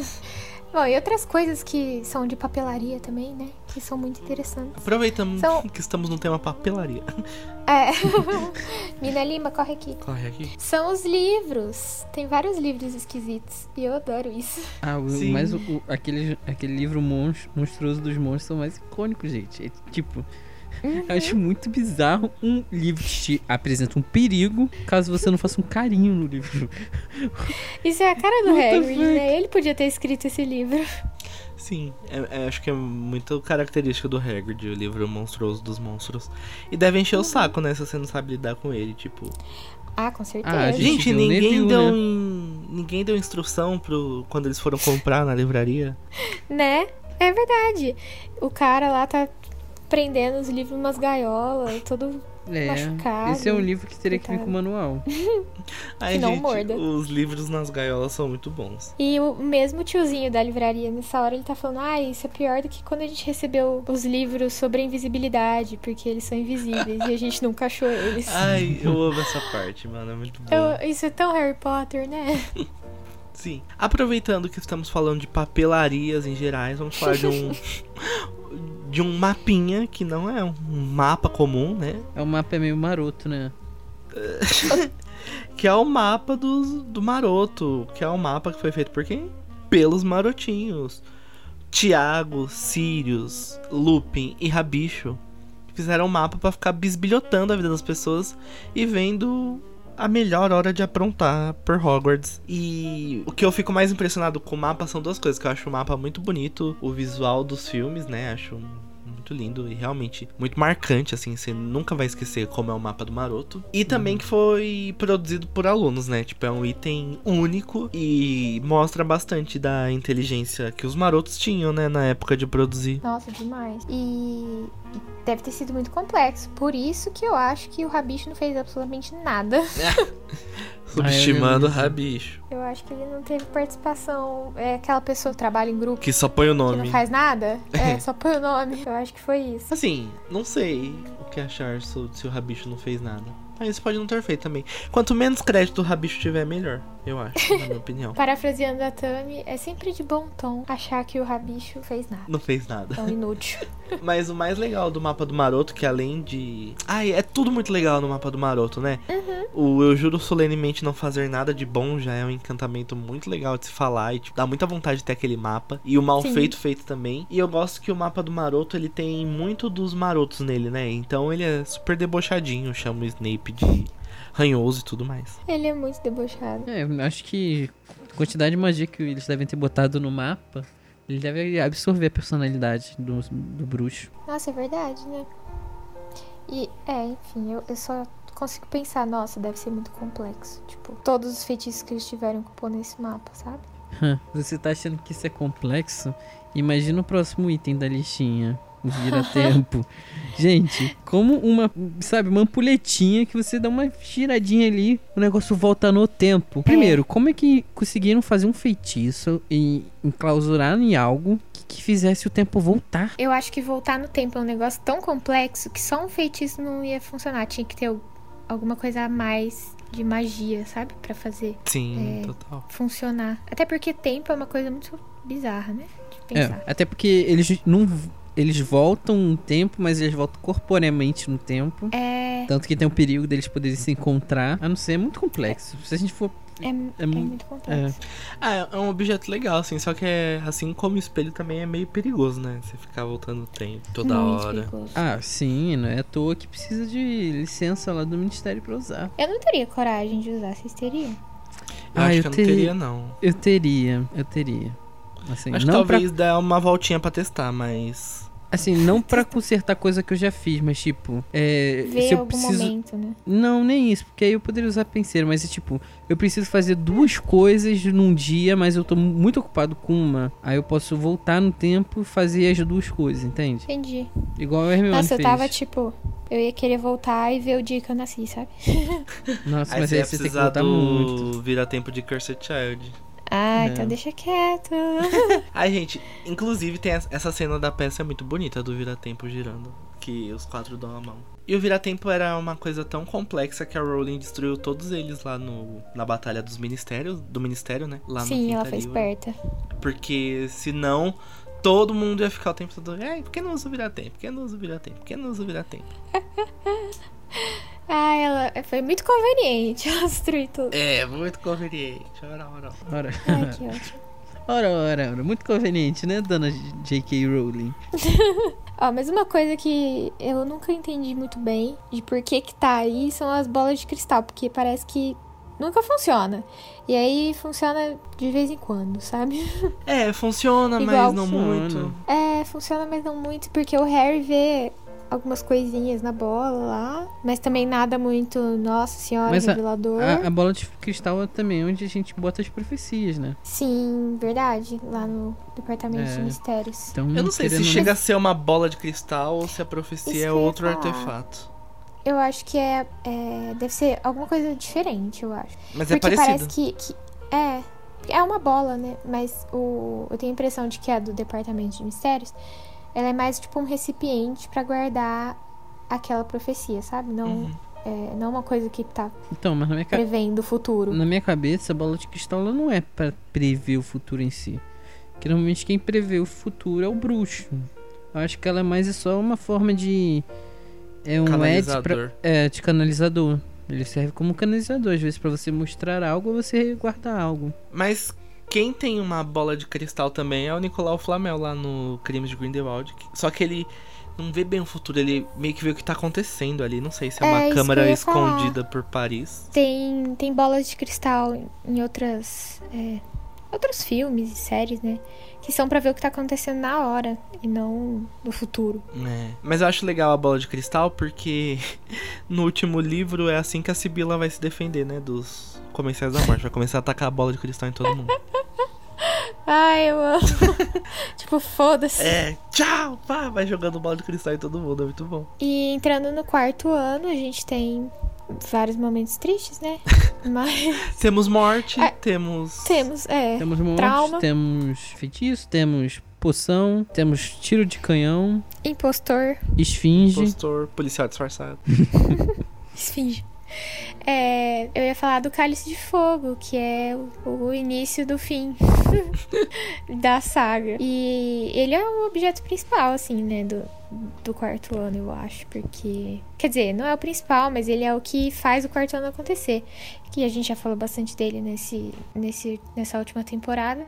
Bom, e outras coisas que são de papelaria também, né? Que são muito interessantes. Aproveitamos São- que estamos no tema papelaria. É. *laughs* Mina Lima, corre aqui. Corre aqui. São os livros. Tem vários livros esquisitos. E eu adoro isso. Ah, o, mas o, o- aquele, aquele livro monstro, monstruoso dos monstros são mais icônicos, gente. É, tipo, Uhum. eu acho muito bizarro um livro que te apresenta um perigo caso você não faça um carinho no livro. Isso é a cara do Hagrid, né? Ele podia ter escrito esse livro. Sim, é- é- acho que é muito característica do Hagrid, o livro monstruoso dos monstros. E deve encher o saco, né, se você não sabe lidar com ele, tipo... Ah, com certeza. Ah, gente Gente, ninguém deu, né? in- ninguém deu instrução pro quando eles foram comprar na livraria. Né? É verdade. O cara lá tá prendendo os livros numas gaiolas, todo É, Machucado. esse é um livro que teria que vir com manual. *laughs* Ai, Que não gente, morda. os livros nas gaiolas são muito bons. E o mesmo tiozinho da livraria, nessa hora, ele tá falando: Ah, isso é pior do que quando a gente recebeu os livros sobre a invisibilidade, porque eles são invisíveis e a gente nunca achou eles. Ai, *laughs* eu amo essa parte, mano, é muito bom. Eu- isso é tão Harry Potter, né? Sim. Aproveitando que estamos falando de papelarias em gerais, vamos falar de um *laughs* de um mapinha que não é um mapa comum, né? É um mapa meio maroto, né? *laughs* Que é o mapa do, do maroto, que é um mapa que foi feito por quem? Pelos marotinhos. Tiago, Sirius, Lupin e Rabicho fizeram um mapa pra ficar bisbilhotando a vida das pessoas e vendo a melhor hora de aprontar por Hogwarts. E o que eu fico mais impressionado com o mapa são duas coisas, que eu acho o mapa muito bonito, o visual dos filmes, né? Acho muito lindo e realmente muito marcante, assim, você nunca vai esquecer como é o mapa do Maroto. E também que foi produzido por alunos, né? Tipo, é um item único e mostra bastante da inteligência que os marotos tinham, né, na época de produzir. Nossa, demais. E deve ter sido muito complexo. Por isso que eu acho que o Rabicho não fez absolutamente nada. *laughs* Subestimando o. Rabicho. Eu acho que ele não teve participação. É aquela pessoa que trabalha em grupo Que só põe o que não nome. faz nada. *laughs* É, só põe o nome. Eu acho que foi isso. Assim, não sei o que achar se o Rabicho não fez nada. Mas pode não ter feito também. Quanto menos crédito o Rabicho tiver, melhor. Eu acho, na minha *laughs* opinião. Parafraseando a Tami, é sempre de bom tom achar que o Rabicho fez nada. Não fez nada. É um inútil. *laughs* Mas o mais legal do mapa do Maroto, que além de. Ai, é tudo muito legal no mapa do Maroto, né? O Eu Juro Solenemente Não Fazer Nada de Bom já é um encantamento muito legal de se falar e tipo, dá muita vontade de ter aquele mapa. E o Mal Sim. Feito feito também. E eu gosto que o mapa do Maroto ele tem muito dos marotos nele, né? Então ele é super debochadinho, chama o Snape de ranhoso e tudo mais. Ele é muito debochado. É, eu acho que a quantidade de magia que eles devem ter botado no mapa, ele deve absorver a personalidade do, do bruxo. Nossa, é verdade, né? E, é, enfim, eu, eu só consigo pensar, nossa, deve ser muito complexo. Tipo, todos os feitiços que eles tiveram que pôr nesse mapa, sabe? *laughs* Você tá achando que isso é complexo? Imagina o próximo item da listinha. O vira-tempo. *laughs* Gente, como uma, sabe, uma ampulhetinha que você dá uma giradinha ali, o negócio volta no tempo. Primeiro, como é que conseguiram fazer um feitiço e enclausurar em algo que, que fizesse o tempo voltar? Eu acho que voltar no tempo é um negócio tão complexo que só um feitiço não ia funcionar. Tinha que ter alguma coisa a mais de magia, sabe? Pra fazer Sim, É. total. funcionar. Até porque tempo é uma coisa muito bizarra, né? De É, pensar. até porque eles não eles voltam um tempo, mas eles voltam corporeamente no tempo. É, Tanto que tem o perigo deles poderem se encontrar. A não ser, é muito complexo. Se a gente for. é, é mu- muito complexo. Ah, é um objeto legal, assim, só que é assim como o espelho também é meio perigoso, né? Você ficar voltando o tempo toda muito hora. perigoso. Ah, sim, não é à toa que precisa de licença lá do Ministério pra usar. Eu não teria coragem de usar, vocês teriam? Eu Ah, acho eu que eu não teria- teria, não. Eu teria, eu teria. Assim, Acho que não pra, talvez dá uma voltinha pra testar, mas. Assim, não pra consertar coisa que eu já fiz, mas tipo, é, Ver se eu algum preciso, momento, né? não, nem isso, porque aí eu poderia usar penseiro, mas é tipo, eu preciso fazer duas coisas num dia, mas eu tô muito ocupado com uma, aí eu posso voltar no tempo e fazer as duas coisas, entende? Entendi. Igual a Hermione Nossa, eu fez. tava tipo. Eu ia querer voltar e ver o dia que eu nasci, sabe? *laughs* Nossa, Aí mas você aí você tem que voltar muito. do vira-tempo de Cursed Child. Ah, É. então deixa quieto. *laughs* Ai, gente, inclusive tem essa- cena da peça é muito bonita do vira-tempo girando. Que os quatro dão a mão. E o vira-tempo era uma coisa tão complexa que a Rowling destruiu todos eles lá no, na Batalha dos Ministérios. Do Ministério, né? Lá no Sim, ela foi esperta. Porque senão todo mundo ia ficar o tempo todo. Ai, por que não usa o vira-tempo? Por que não usa o vira-tempo? Por que não usa o vira-tempo? *laughs* Ah, ela foi muito conveniente *laughs* ela destruir tudo. É, muito conveniente. Ora, ora. Ora, Ai, que *laughs* ótimo. ora, ora, ora. Muito conveniente, né, dona J.K. Rowling? *laughs* Ó, mas uma coisa que eu nunca entendi muito bem de por que que tá aí são as bolas de cristal, porque parece que nunca funciona. E aí funciona de vez em quando, sabe? É, funciona, mas não funciona. muito. É, funciona, mas não muito, porque o Harry vê algumas coisinhas na bola lá, mas também nada muito, nossa senhora, Mas a- revelador. A, a bola de cristal é também onde a gente bota as profecias, né? Sim, verdade, lá no departamento É. de mistérios. Então, Eu não sei se chega a ser uma bola de cristal ou se a Isso profecia que é outro artefato. Eu acho que é, é- deve ser alguma coisa diferente, eu acho. Mas é Porque parecido. parece que, que é é uma bola, né? Mas o eu tenho a impressão de que a do departamento de mistérios, ela é mais tipo um recipiente pra guardar aquela profecia, sabe? Não Uhum. é, não uma coisa que tá Então, mas na minha, prevendo o futuro. na minha cabeça, a bola de cristal ela não é pra prever o futuro em si. Que normalmente quem prevê o futuro é o bruxo. Eu acho que ela é mais só uma forma de. É um edge pra, Canalizador. É, de canalizador. Ele serve como canalizador, às vezes pra você mostrar algo ou você guardar algo. Mas quem tem uma bola de cristal também é o Nicolau Flamel lá no Crimes de Grindelwald. Só que ele não vê bem o futuro, ele meio que vê o que tá acontecendo ali. Não sei se é É, uma câmera eu ia falar. escondida por Paris. Tem tem bolas de cristal em- outras é, outros filmes e séries, né? Que são pra ver o que tá acontecendo na hora e não no futuro. É. Mas eu acho legal a bola de cristal porque *laughs* no último livro é assim que a Sibila vai se defender, né? Dos comensais da morte. Vai começar a atacar a bola de cristal em todo mundo. *laughs* Ai, eu amo. *laughs* tipo, foda-se. É, tchau! Pá, vai jogando bola de cristal em todo mundo, é muito bom. E entrando no quarto ano, a gente tem vários momentos tristes, né? *laughs* Mas Temos morte, É. temos. temos, é. Temos morte, Trauma. temos feitiço, temos poção, temos tiro de canhão, Impostor, esfinge. Impostor, policial disfarçado. esfinge. É, eu ia falar do Cálice de Fogo, que é o, o início do fim *laughs* da saga. E ele é o objeto principal, assim, né, do, do quarto ano, eu acho. Porque. Quer dizer, não é o principal, mas ele é o que faz o quarto ano acontecer. Que a gente já falou bastante dele nesse, nesse, nessa última temporada.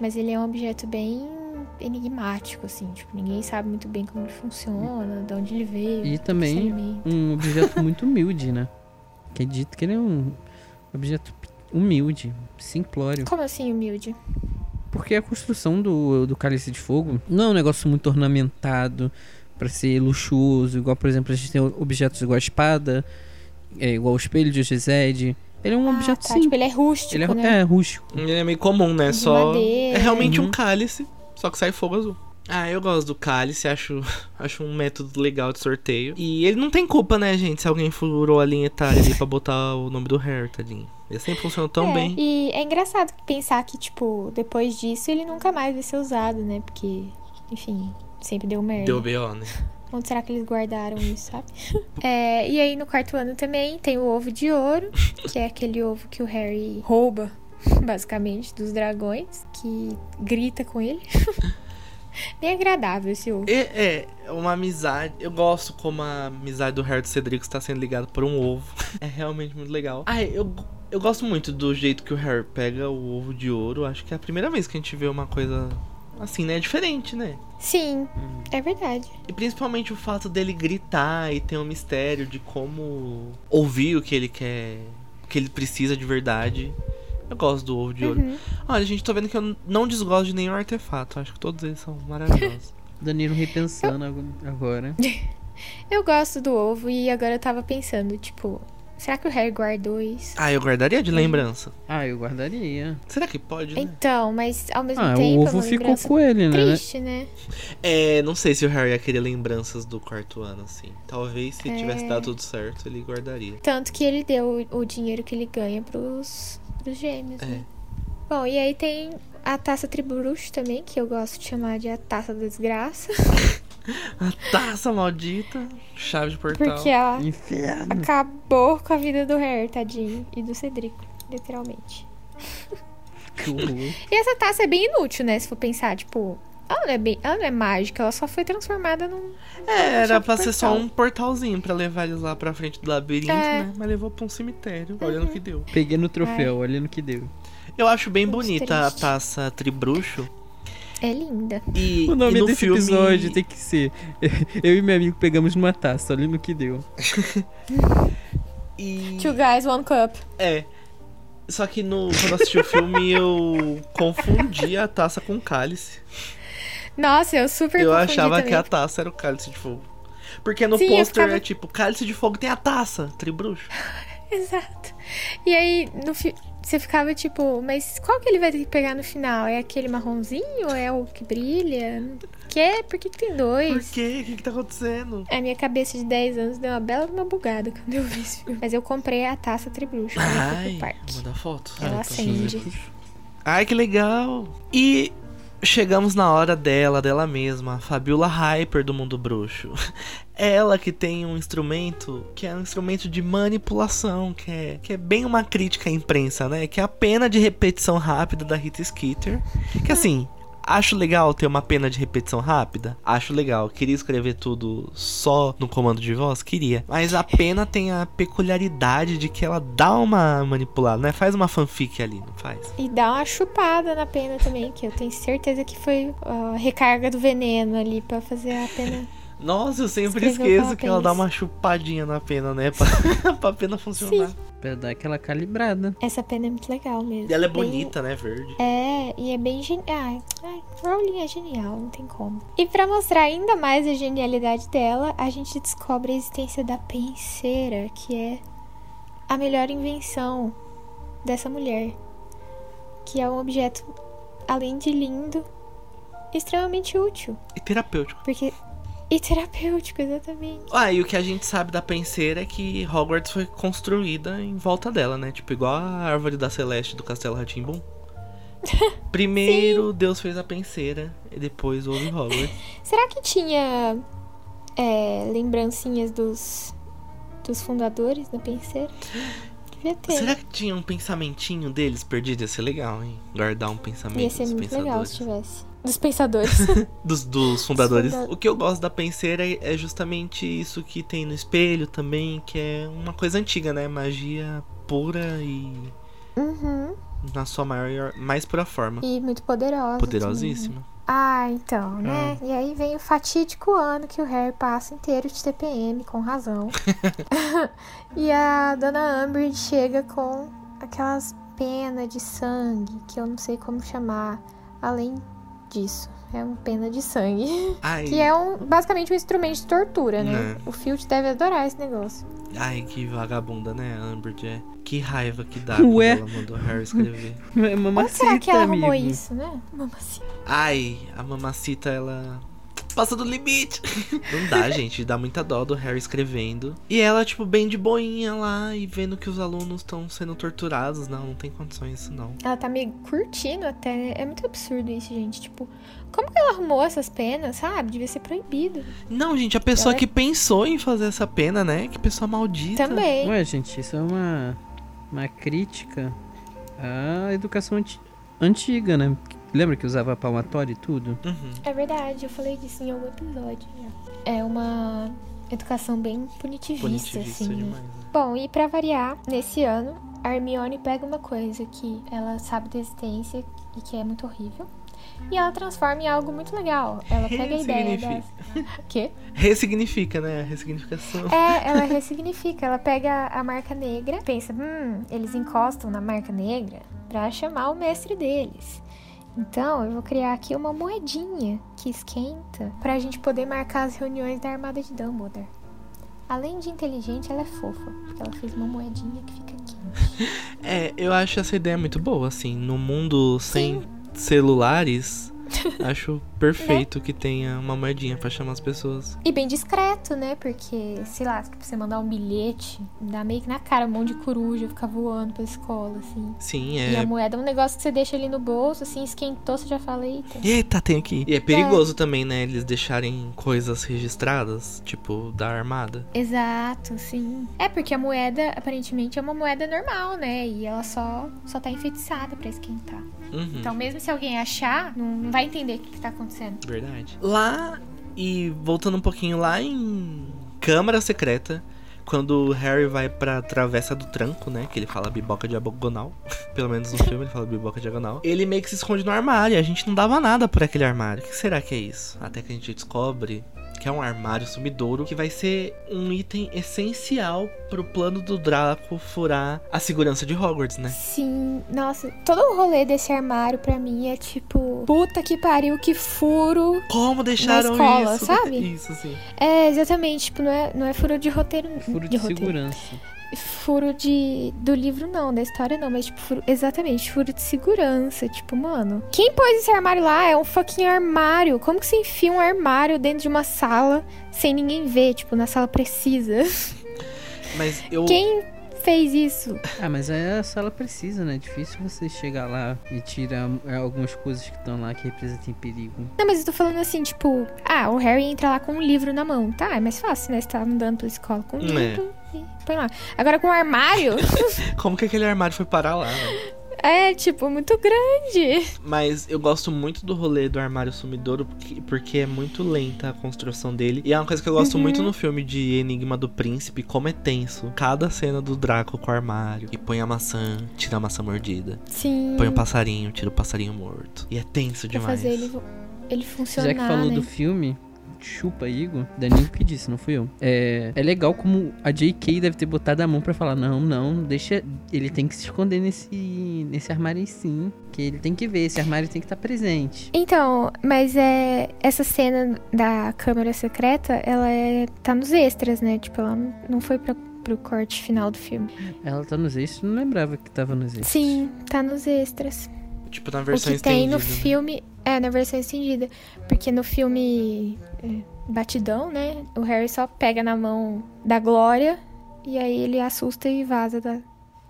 Mas ele é um objeto bem enigmático, assim. Tipo, ninguém sabe muito bem como ele funciona, de onde ele veio. E também um objeto muito humilde, né? *laughs* Que é dito que ele é um objeto humilde, simplório. Como assim, humilde? Porque a construção do, do cálice de fogo não é um negócio muito ornamentado pra ser luxuoso, igual, por exemplo, a gente tem objetos igual a espada, é, igual o espelho de Gisede. Ele é um ah, objeto tá. simples. Tipo, ele é rústico, Ele é, né? é rústico. Ele é meio comum, né? De Só. madeira. É realmente Uhum. um cálice, só que sai fogo azul. Ah, eu gosto do cálice, acho, *laughs* acho um método legal de sorteio. E ele não tem culpa, né, gente, se alguém furou a linha etária ali pra botar o nome do Harry, tadinho. Ele sempre funcionou tão é, bem. E é engraçado pensar que, tipo, depois disso ele nunca mais vai ser usado, né? Porque, enfim, sempre deu merda. Deu B.O., né? *laughs* Onde será que eles guardaram isso, sabe? *laughs* É, e aí no quarto ano também tem o ovo de ouro, que é aquele ovo que o Harry rouba, basicamente, dos dragões, que grita com ele. Bem agradável esse ovo. É, é uma amizade. Eu gosto como a amizade do Harry e do Cedrico está sendo ligada por um ovo. *laughs* É realmente muito legal. Ah, eu, eu gosto muito do jeito que o Harry pega o ovo de ouro. Acho que é a primeira vez que a gente vê uma coisa assim, né? Diferente, né? Sim, é verdade. E principalmente o fato dele gritar e ter um mistério de como ouvir o que ele quer, o que ele precisa de verdade. Eu gosto do ovo de ouro. Uhum. Olha, gente, tô vendo que eu não desgosto de nenhum artefato. Acho que todos eles são maravilhosos. *laughs* Danilo repensando ag- agora. *laughs* Eu gosto do ovo e agora eu tava pensando, tipo, será que o Harry guardou isso? ah, eu guardaria de lembrança. Ah, eu guardaria. Será que pode, né? Então, mas ao mesmo Ah, tempo. o é ovo uma ficou com ele, né? Triste, né? É, não sei se o Harry ia querer lembranças do quarto ano, assim. Talvez se É. tivesse dado tudo certo, ele guardaria. Tanto que ele deu o, o dinheiro que ele ganha pros, pros gêmeos, É. né? Bom, e aí tem a taça Tribruxo também, que eu gosto de chamar de a taça da desgraça. *laughs* A taça maldita, chave de portal. Porque ela Inferno. acabou com a vida do Harry, tadinho. E do Cedrico, literalmente. Que horror. E essa taça é bem inútil, né? Se for pensar, tipo. Ela não é, bem, ela não é mágica, ela só foi transformada num. É, era pra ser só um portalzinho pra levar eles lá pra frente do labirinto, É. né? Mas levou pra um cemitério, olha no que deu. Peguei no troféu, olha no que deu. Eu acho bem Muito bonita triste. a taça tribruxo. É linda. E, O nome e no desse filme... episódio tem que ser *laughs* Eu e meu amigo pegamos numa taça, olha no que deu. *laughs* E... Two guys, one cup. É. Só que no, quando eu assisti o filme, eu confundi a taça com o cálice. Nossa, eu super eu achava também. que a taça era o cálice de fogo. Porque no Sim, pôster ficava- é tipo, cálice de fogo tem a taça, tribruxo. *laughs* Exato. E aí, no fi... você ficava tipo, mas qual que ele vai ter que pegar no final? É aquele marronzinho ou é o que brilha? Que? Por que, que tem Por dois? quê? O que, que tá acontecendo? A minha cabeça de 10 anos deu uma bela uma bugada quando eu vi esse filme. Mas eu comprei a taça tribruxo fui Ai, parque. manda foto. Ela Ai, acende. Ai, que legal. E chegamos na hora dela, dela mesma, Fabiola Hyper do mundo bruxo. *laughs* Ela que tem um instrumento que é um instrumento de manipulação, que é, que é bem uma crítica à imprensa, né? Que é a pena de repetição rápida da Rita Skeeter. Que assim, acho legal ter uma pena de repetição rápida. Acho legal. Queria escrever tudo só no comando de voz? Queria. Mas a pena tem a peculiaridade de que ela dá uma manipulada, né? Faz uma fanfic ali, não faz? E dá uma chupada na pena também, que eu tenho certeza que foi a recarga do veneno ali pra fazer a pena. Nossa, eu sempre Escreveu esqueço que ela dá uma chupadinha na pena, né? *laughs* Pra, pra pena funcionar. Pra dar aquela calibrada. Essa pena é muito legal mesmo. E ela é Bem- bonita, né? Verde. É, e é bem genial. Ai, ai, Rowling é genial, não tem como. E pra mostrar ainda mais a genialidade dela, a gente descobre a existência da penseira, que é a melhor invenção dessa mulher. Que é um objeto, além de lindo, extremamente útil. E terapêutico. Porque. E terapêutico, exatamente. Ah, e o que a gente sabe da penseira é que Hogwarts foi construída em volta dela, né? Tipo, igual a árvore da Celeste do Castelo Ratimbum. *laughs* Primeiro Deus fez a penseira e depois houve Hogwarts. *laughs* Será que tinha é, lembrancinhas dos, dos fundadores na penseira? Devia ter. Será que tinha um pensamentinho deles perdido? Ia ser legal, hein? Guardar um pensamento Ia ser muito legal se tivesse. Dos pensadores. *laughs* Dos, dos fundadores. funda- O que eu gosto da penseira é é justamente isso que tem no espelho também, que é uma coisa antiga, né? Magia pura e uhum. na sua maior, mais pura forma. E muito poderosa. Poderosíssima. também. Ah, então, né? E aí vem o fatídico ano que o Harry passa inteiro de TPM, com razão. *laughs* e a dona Umbridge chega com aquelas penas de sangue, que eu não sei como chamar. Além disso. É uma pena de sangue. *laughs* Ai, Que é um, basicamente um instrumento de tortura, né? Né. O Filch deve adorar esse negócio. ai, que vagabunda, né, a Amberjack? Que raiva que dá *laughs* Ué. quando ela mandou Harry escrever. *laughs* É Mamacita, será que ela arrumou amigo. isso, né? Mamacita. Ai, a mamacita, ela passa do limite. *laughs* Não dá, gente, dá muita dó do Harry escrevendo. E ela, tipo, bem de boinha lá e vendo que os alunos estão sendo torturados. Não, não tem condições isso, não. Ela tá meio curtindo até, né? É muito absurdo isso, gente. Tipo, como que ela arrumou essas penas, sabe? Devia ser proibido. Não, gente, a pessoa Ela é- que pensou em fazer essa pena, né? Que pessoa maldita. Também. Ué, gente, isso é uma, uma crítica à educação anti- antiga, né? Lembra que usava palmatório e tudo? Uhum. É verdade, eu falei disso em algum episódio. já. É uma educação bem punitivista, Punitivista assim, né? demais. né? Bom, e pra variar, nesse ano, a Hermione pega uma coisa que ela sabe da existência e que é muito horrível. E ela transforma em algo muito legal. Ela pega a ideia das... Quê? Ressignifica, né? A ressignificação. É, ela ressignifica. Ela pega a marca negra, pensa, hum, eles encostam na marca negra pra chamar o mestre deles. Então, eu vou criar aqui uma moedinha que esquenta pra gente poder marcar as reuniões da Armada de Dumbledore. Além de inteligente, ela é fofa, porque ela fez uma moedinha que fica quente. *laughs* É, eu acho essa ideia muito boa, assim. No mundo sem celulares, *laughs* acho perfeito que tenha uma moedinha pra chamar as pessoas. E bem discreto, né? Porque, sei lá, se você mandar um bilhete, dá meio que na cara um monte de coruja ficar voando pela escola, assim. Sim, E a é. moeda é um negócio que você deixa ali no bolso, assim, esquentou, você já fala, eita. Eita, tem aqui. E é perigoso também, né? Eles deixarem coisas registradas, tipo, da armada. Exato, sim. É porque a moeda, aparentemente, é uma moeda normal, né? E ela só, só tá enfeitiçada pra esquentar. Uhum. Então, mesmo se alguém achar, não, não vai entender o que, que tá acontecendo. Verdade. Lá, e voltando um pouquinho lá em Câmara Secreta, quando o Harry vai pra Travessa do Tranco, né? Que ele fala biboca diagonal. *laughs* Pelo menos no *laughs* filme ele fala biboca diagonal. Ele meio que se esconde no armário. A gente não dava nada por aquele armário. O que será que é isso? Até que a gente descobre que é um armário sumidouro que vai ser um item essencial pro plano do Draco furar a segurança de Hogwarts, né? Sim, nossa, todo o rolê desse armário pra mim é tipo, puta que pariu, que furo. Como deixaram escola, isso? sabe? Isso, sim. É, exatamente, tipo, não é, não é furo de roteiro. Furo de, roteiro. segurança. Furo de. do livro não, da história não, mas tipo, furo, exatamente, furo de segurança. Tipo, mano. Quem pôs esse armário lá é um fucking armário. Como que você enfia um armário dentro de uma sala sem ninguém ver? Tipo, na sala precisa. Mas eu. Quem fez isso? Ah, mas aí a sala precisa, né? É difícil você chegar lá e tirar é, algumas coisas que estão lá que representem perigo. Não, mas eu tô falando assim, tipo, ah, o Harry entra lá com um livro na mão. Tá, é mais fácil, né? Você tá andando pela escola com um É. livro e põe lá. Agora com um armário, *laughs* Como que aquele armário foi parar lá, né? É, tipo, muito grande. Mas eu gosto muito do rolê do armário sumidouro porque, porque é muito lenta a construção dele. E é uma coisa que eu gosto Uhum. muito no filme de Enigma do Príncipe, como é tenso. Cada cena do Draco com o armário. E põe a maçã, tira a maçã mordida. Sim. Põe o passarinho, tira o passarinho morto. E é tenso Pra demais. fazer ele, ele funcionar, Já que falou né? do filme, chupa Igor, Danilo que disse, não fui eu. É, é legal como a JK deve ter botado a mão pra falar, não, não, deixa. Ele tem que se esconder nesse, nesse armário aí sim. Que ele tem que ver, esse armário tem que estar presente. Então, mas é essa cena da câmara secreta, ela é tá nos extras, né? Tipo, ela não- foi pra, pro corte final do filme. Ela tá nos extras, não lembrava que tava nos extras. Sim, tá nos extras. Tipo, na O versão que tem estendida. no né? filme. É, na versão estendida. Porque no filme Batidão, né? O Harry só pega na mão da Glória e aí ele assusta e vaza da,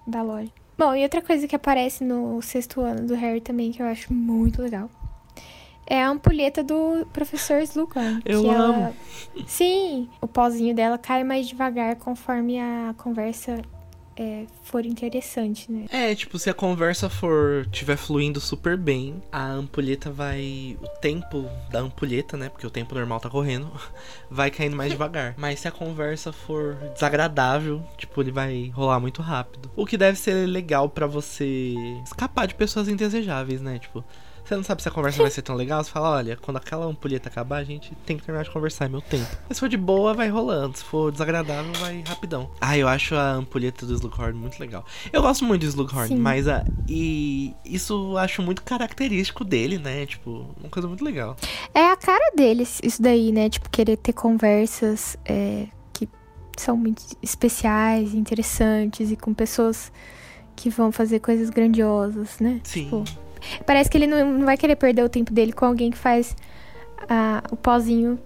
da loja. Bom, e outra coisa que aparece no sexto ano do Harry também, que eu acho muito legal. É a ampulheta do professor Slughorn. Eu que ela- amo. Sim, o pozinho dela cai mais devagar conforme a conversa é, for interessante, né? É, tipo, se a conversa for tiver fluindo super bem, a ampulheta vai. O tempo da ampulheta, né? Porque o tempo normal tá correndo, *laughs* vai caindo mais devagar. Mas se a conversa for desagradável, tipo, ele vai rolar muito rápido. O que deve ser legal pra você escapar de pessoas indesejáveis, né? Tipo, Você não sabe se a conversa vai ser tão legal, você fala, olha, quando aquela ampulheta acabar, a gente tem que terminar de conversar, é meu tempo. Mas se for de boa, vai rolando. Se for desagradável, vai rapidão. Ah, eu acho a ampulheta do Slughorn muito legal. Eu gosto muito do Slughorn, Sim. mas a, e isso eu acho muito característico dele, né? Tipo, uma coisa muito legal. É a cara dele, isso daí, né? Tipo, querer ter conversas é, que são muito especiais, interessantes e com pessoas que vão fazer coisas grandiosas, né? Sim. Tipo, parece que ele não, não vai querer perder o tempo dele com alguém que faz ah, o pozinho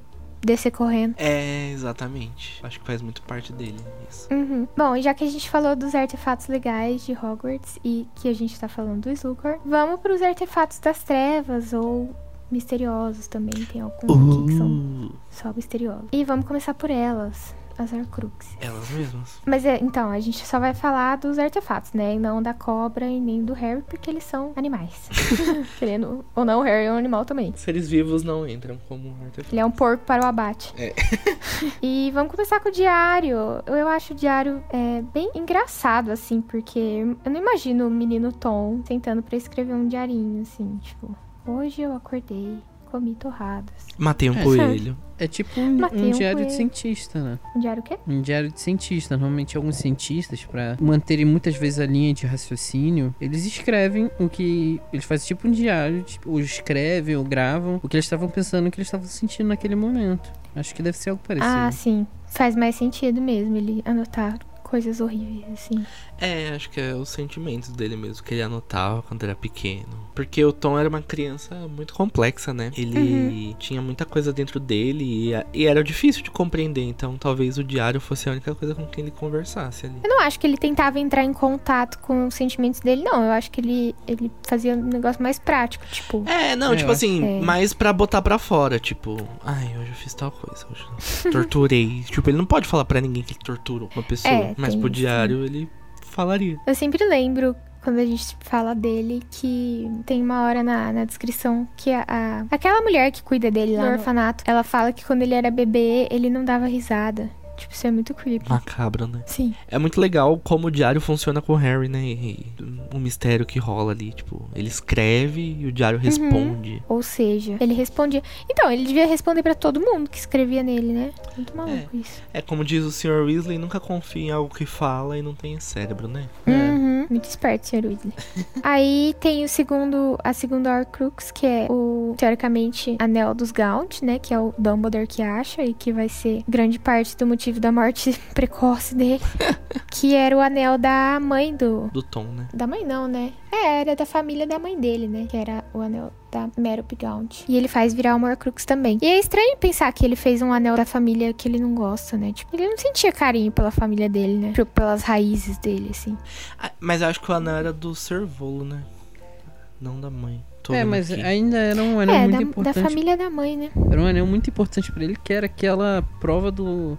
descer correndo. É, exatamente. Acho que faz muito parte dele isso. Uhum. Bom, e já que a gente falou dos artefatos legais de Hogwarts e que a gente tá falando do Slughorn, vamos pros artefatos das trevas ou misteriosos também. Tem alguns aqui que são Uh, só misteriosos. E vamos começar por elas, as Horcruxes. elas mesmas. Mas é, então, a gente só vai falar dos artefatos, né? E não da cobra e nem do Harry, porque eles são animais. *laughs* Querendo ou não, o Harry é um animal também. Seres vivos não entram como artefato. Ele é um porco para o abate. É. *laughs* e vamos começar com o diário. Eu, acho o diário é, bem engraçado, assim, porque eu não imagino o menino Tom sentando pra escrever um diarinho, assim, tipo, hoje eu acordei, comi torradas. Matei um É. coelho. *laughs* É tipo um, um um diário de cientista, né? Um diário o quê? Um diário de cientista. Normalmente, alguns cientistas, pra manterem muitas vezes a linha de raciocínio, eles escrevem o que. Eles fazem tipo um diário, tipo, ou escrevem ou gravam o que eles estavam pensando, o que eles estavam sentindo naquele momento. Acho que deve ser algo parecido. Ah, sim. Faz mais sentido mesmo ele anotar coisas horríveis, assim. É, acho que é os sentimentos dele mesmo, que ele anotava quando era pequeno. Porque o Tom era uma criança muito complexa, né? Ele tinha muita coisa dentro dele e, e era difícil de compreender, então talvez o diário fosse a única coisa com quem ele conversasse ali. Eu não acho que ele tentava entrar em contato com os sentimentos dele, não. Eu acho que ele, ele fazia um negócio mais prático, tipo. É, não, É, tipo assim, É. mais pra botar pra fora, tipo, ai, hoje eu fiz tal coisa, hoje eu *laughs* torturei. tipo, ele não pode falar pra ninguém que ele torturou uma pessoa, É, mas tem pro diário ele falaria. Eu sempre lembro quando a gente fala dele que tem uma hora na, na descrição que a, a- aquela mulher que cuida dele lá no orfanato, ela fala que quando ele era bebê, ele não dava risada. Tipo, isso é muito creepy. Macabro, né? Sim. É muito legal como o diário funciona com o Harry, né? E o mistério que rola ali, tipo, ele escreve e o diário responde. Ou seja, ele respondia. Então, ele devia responder pra todo mundo que escrevia nele, né? Muito maluco isso. É como diz o Sr. Weasley, nunca confie em algo que fala e não tem cérebro, né? É. Uhum, muito esperto, Sr. Weasley. *laughs* Aí tem o segundo, a segunda Horcrux, que é o, teoricamente, Anel dos Gaunt, né? Que é o Dumbledore que acha e que vai ser grande parte do motivo da morte *laughs* precoce dele. *laughs* que era o anel da mãe do... Do Tom, né? Da mãe não, né? É, era da família da mãe dele, né? Que era o anel da Merope Gaunt. E ele faz virar uma Horcrux também. E é estranho pensar que ele fez um anel da família que ele não gosta, né? Tipo, ele não sentia carinho pela família dele, né? Tipo, Pelas raízes dele, assim. Ah, mas eu acho que o anel era do Servolo, né? Não da mãe. Tô É, mas aqui. ainda era um anel é, muito da, da importante. família da mãe, né? Era um anel muito importante pra ele, que era aquela prova do.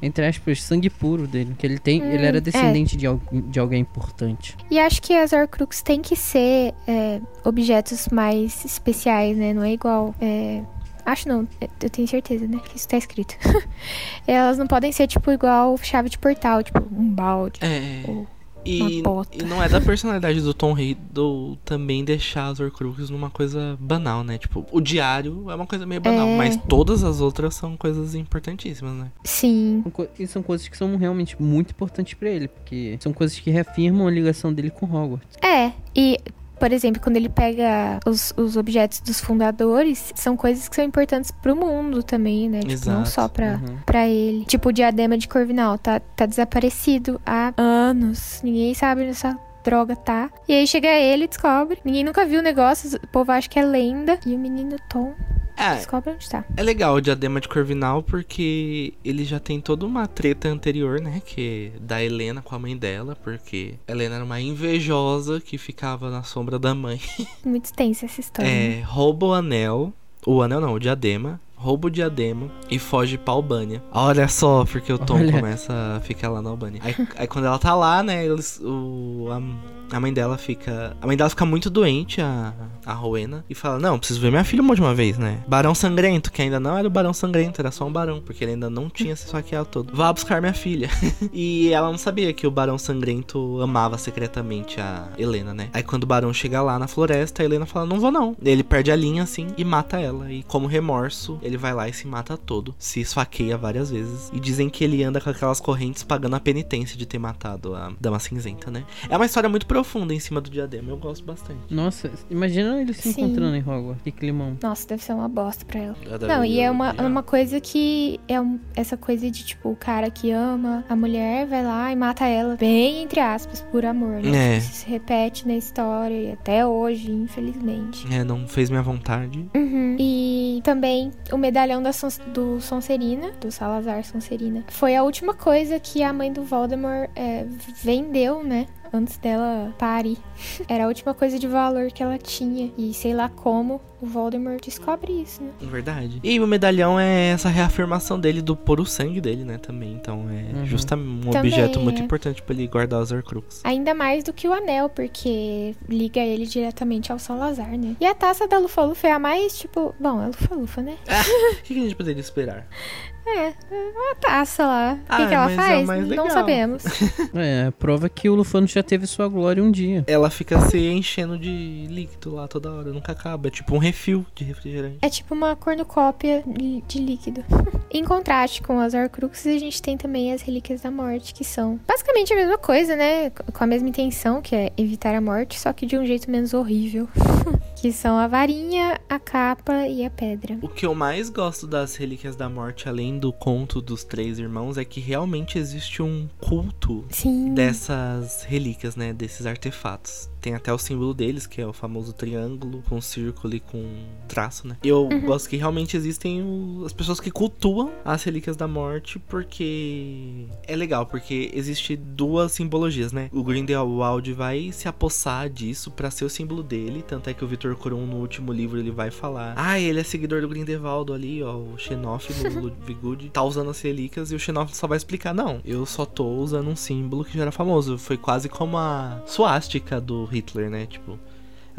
Entre aspas, sangue puro dele. Que ele tem. Hum, ele era é. descendente de, al- de alguém importante. E acho que as Horcrux têm que ser é, objetos mais especiais, né? Não é igual. é, Acho não, é, eu tenho certeza, né? Que isso tá escrito. *laughs* Elas não podem ser, tipo, igual chave de portal, tipo, um balde. É. Ou E, e não é da personalidade do Tom Riddle também deixar as Horcruxes numa coisa banal, né? Tipo, o diário é uma coisa meio banal, É. mas todas as outras são coisas importantíssimas, né? Sim. E são coisas que são realmente muito importantes pra ele, porque são coisas que reafirmam a ligação dele com Hogwarts. É, e, por exemplo, quando ele pega os, os objetos dos fundadores, são coisas que são importantes pro mundo também, né? Tipo, não Exato. só pra, Uhum. pra ele. Tipo, o diadema de Corvinal tá, tá desaparecido há anos. Ninguém sabe onde essa droga tá. E aí chega ele e descobre. Ninguém nunca viu o negócio, o povo acha que é lenda. E o menino Tom É, descobre onde tá. é legal o diadema de Corvinal porque ele já tem toda uma treta anterior, né? Que é da Helena com a mãe dela, porque Helena era uma invejosa que ficava na sombra da mãe. Muito extensa essa história. né? É, rouba o anel. O anel não, o diadema. Rouba o diadema e foge pra Albânia. Olha só, porque o Tom Olha. começa a ficar lá na Albânia. Aí, aí quando ela tá lá, né, eles, o, a, a mãe dela fica. A mãe dela fica muito doente, a, a Rowena, e fala: Não, preciso ver minha filha uma última vez, né? Barão Sangrento, que ainda não era o Barão Sangrento, era só um barão, porque ele ainda não tinha se esfaqueado todo. Vá buscar minha filha. *laughs* e ela não sabia que o Barão Sangrento amava secretamente a Helena, né? Aí quando o Barão chega lá na floresta, a Helena fala: Não vou não. Ele perde a linha assim e mata ela. E como remorso, ele vai lá e se mata todo. Se esfaqueia várias vezes. E dizem que ele anda com aquelas correntes pagando a penitência de ter matado a Dama Cinzenta, né? É uma história muito profunda em cima do diadema. Eu gosto bastante. Nossa, imagina eles se Sim. encontrando em Hogwarts. Que climão. Nossa, deve ser uma bosta pra ela. Eu Não, e é uma, adoro uma coisa que é um- essa coisa de, tipo, o cara que ama a mulher vai lá e mata ela, bem entre aspas, por amor, né? É. Tipo, isso se repete na história e até hoje, infelizmente. É, não fez minha vontade. Uhum. E também o medalhão da Son- do Sonserina, do Salazar Sonserina, foi a última coisa que a mãe do Voldemort é, vendeu, né? Antes dela parir. *laughs* Era a última coisa de valor que ela tinha. E sei lá como o Voldemort descobre isso, né? Verdade. E o medalhão é essa reafirmação dele do pôr o sangue dele, né? Também. Então é Uhum. justamente um Também, objeto muito é. importante pra ele guardar os Horcrux. Ainda mais do que o anel, porque liga ele diretamente ao Salazar, né? E a taça da Lufa-Lufa é a mais, tipo... Bom, é Lufa-Lufa, né? *laughs* O que que a gente poderia esperar? É, é uma taça lá. O Ah, que, que ela é faz? mais Não sabemos. *laughs* É, prova que o Lufano já teve sua glória um dia. Ela fica se enchendo de líquido lá toda hora, nunca acaba. É tipo um refil de refrigerante. É tipo uma cornucópia de líquido. *laughs* em contraste com as Horcruxes, a gente tem também as Relíquias da Morte, que são basicamente a mesma coisa, né? Com a mesma intenção, que é evitar a morte, só que de um jeito menos horrível. *laughs* que são a varinha, a capa e a pedra. O que eu mais gosto das Relíquias da Morte, além do conto dos três irmãos, é que realmente existe um culto Sim. dessas relíquias, né? Desses artefatos. Tem até o símbolo deles, que é o famoso triângulo com círculo e com traço, né? Eu gosto que realmente existem o- as pessoas que cultuam as relíquias da morte, porque é legal, porque existe duas simbologias, né? O Grindelwald vai se apossar disso pra ser o símbolo dele, tanto é que o Victor Krum no último livro ele vai falar: "Ah, ele é seguidor do Grindelwald ali, ó, o Xenof *laughs* Ludwig tá usando as relíquias e o Xenof só vai explicar: "Não, eu só tô usando um símbolo que já era famoso". Foi quase como a suástica do Hitler, né? Tipo,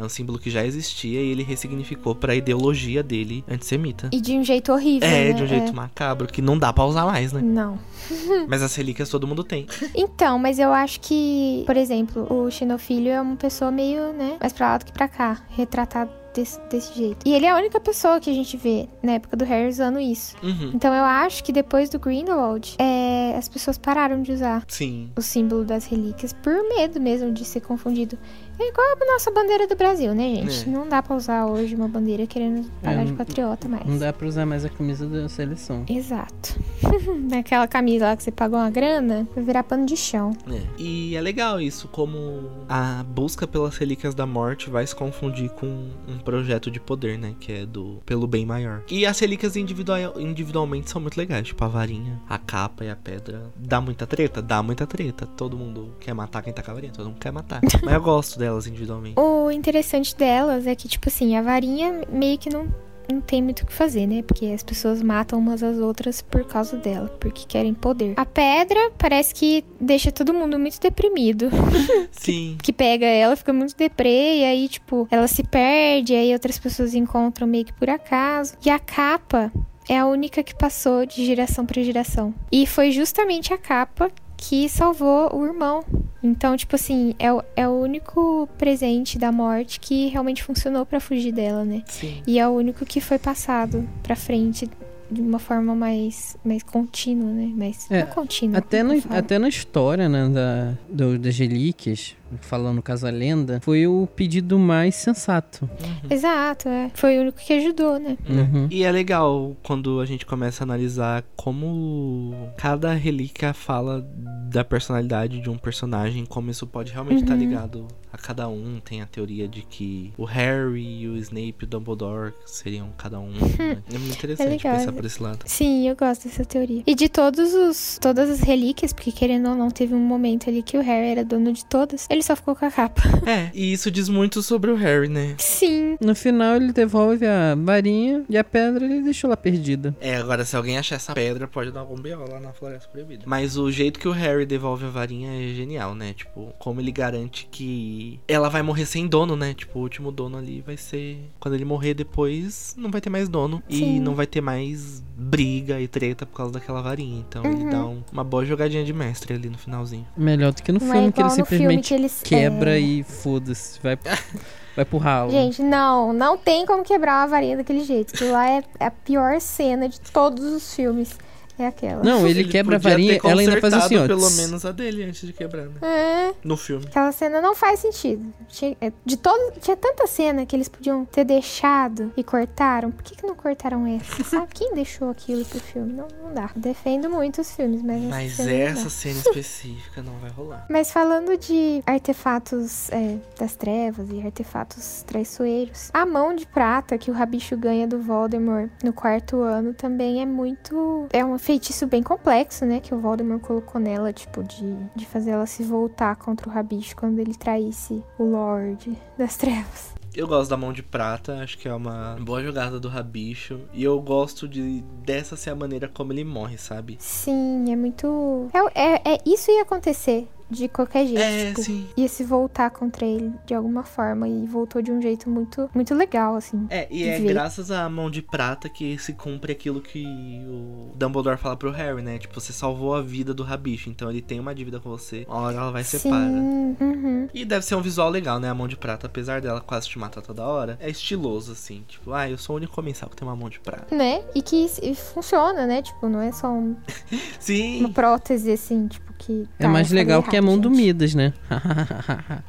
é um símbolo que já existia e ele ressignificou pra ideologia dele antissemita. E de um jeito horrível. É, né? de um jeito macabro, que não dá pra usar mais, né? Não. *laughs* Mas as relíquias todo mundo tem. Então, mas eu acho que, por exemplo, o Xenofilho é uma pessoa meio, né, mais pra lá do que pra cá, retratado desse, desse jeito. E ele é a única pessoa que a gente vê na época do Harry usando isso. Uhum. Então eu acho que depois do Grindelwald, é, as pessoas pararam de usar Sim. o símbolo das relíquias por medo mesmo de ser confundido. É igual a nossa bandeira do Brasil, né, gente? É. Não dá pra usar hoje uma bandeira querendo pagar É, de patriota mais. Não dá pra usar mais a camisa da seleção. Exato. *laughs* Naquela camisa lá que você pagou uma grana, vai virar pano de chão. É. E é legal isso, como a busca pelas relíquias da morte vai se confundir com um projeto de poder, né? Que é do pelo bem maior. E as relíquias individual, individualmente são muito legais, tipo a varinha, a capa e a pedra. Dá muita treta? Dá muita treta. Todo mundo quer matar quem tá com a varinha, todo mundo quer matar. *laughs* Mas eu gosto delas individualmente. O interessante delas é que, tipo assim, a varinha meio que não, não tem muito o que fazer, né? Porque as pessoas matam umas às outras por causa dela, porque querem poder. A pedra parece que deixa todo mundo muito deprimido. *laughs* Sim. Que pega ela, fica muito deprê, e aí, tipo, ela se perde, aí outras pessoas encontram meio que por acaso. E a capa é a única que passou de geração pra geração. E foi justamente a capa que salvou o irmão. Então, tipo assim, é o, é o único presente da morte que realmente funcionou pra fugir dela, né? Sim. E é o único que foi passado pra frente de uma forma mais, mais contínua, né? Mais É, não contínua. Até, no- até na história, né, da, do- das relíquias, falando no caso a lenda, foi o pedido mais sensato. Exato, é. Foi o único que ajudou, né? Uhum. E é legal quando a gente começa a analisar como cada relíquia fala da personalidade de um personagem, como isso pode realmente estar Uhum. ligado a cada um. Tem a teoria de que o Harry, o Snape e o Dumbledore seriam cada um. *laughs* né? É muito interessante legal. pensar por esse lado. Sim, eu gosto dessa teoria. E de todos os todas as relíquias, porque querendo ou não, teve um momento ali que o Harry era dono de todas. Ele só ficou com a capa. *laughs* É, e isso diz muito sobre o Harry, né? Sim. No final ele devolve a varinha e a pedra ele deixou lá perdida. É, agora se alguém achar essa pedra, pode dar algum B.O. lá na Floresta Proibida. Mas o jeito que o Harry devolve a varinha é genial, né? Tipo, como ele garante que que ela vai morrer sem dono, né? Tipo, o último dono ali vai ser. Quando ele morrer depois, não vai ter mais dono. E Sim. não vai ter mais briga e treta por causa daquela varinha. Então ele Uhum. dá um- uma boa jogadinha de mestre ali no finalzinho. Melhor do que no Não é filme que ele simplesmente que eles quebra é... e foda-se. Vai, *laughs* vai pro ralo. Gente, não, não tem como quebrar uma varinha daquele jeito. Aquilo lá é a pior cena de todos os filmes. É aquela. Não, ele, quebra a varinha, ela ainda faz assim, ó. pelo menos a dele antes de quebrar, né? É, No filme. aquela cena não faz sentido. Tinha, é, de todo, tinha tanta cena que eles podiam ter deixado e cortaram. Por que, que não cortaram essa? *laughs* Sabe? Quem deixou aquilo pro filme? Não, não dá. Defendo muito os filmes, mas, essa Mas cena não dá. essa cena *laughs* específica não vai rolar. Mas falando de artefatos é, das trevas e artefatos traiçoeiros, a mão de prata que o Rabicho ganha do Voldemort no quarto ano também é muito. É um feitiço bem complexo, né? Que o Voldemort colocou nela, tipo, de, de fazer ela se voltar contra o Rabicho quando ele traísse o Lorde das Trevas. Eu gosto da mão de prata, acho que é uma boa jogada do Rabicho. E eu gosto de dessa ser a maneira como ele morre, sabe? Sim, é muito. É, é, é- isso ia acontecer de qualquer jeito. É, tipo, sim. ia se voltar contra ele de alguma forma e voltou de um jeito muito, muito legal, assim. É, e é Ver. graças à mão de prata que se cumpre aquilo que o Dumbledore fala pro Harry, né? Tipo, você salvou a vida do Rabicho, então ele tem uma dívida com você. Uma hora ela vai. Sim, uhum. E deve ser um visual legal, né? A mão de prata, apesar dela quase te matar toda hora, é estiloso, assim. Tipo, ah, eu sou o único comensal que tem uma mão de prata. Né? E que e funciona, né? Tipo, não é só um- *laughs* Sim! uma prótese, assim, tipo, que. É tá, mais eu falei legal que a errado, mão do gente. Midas, né?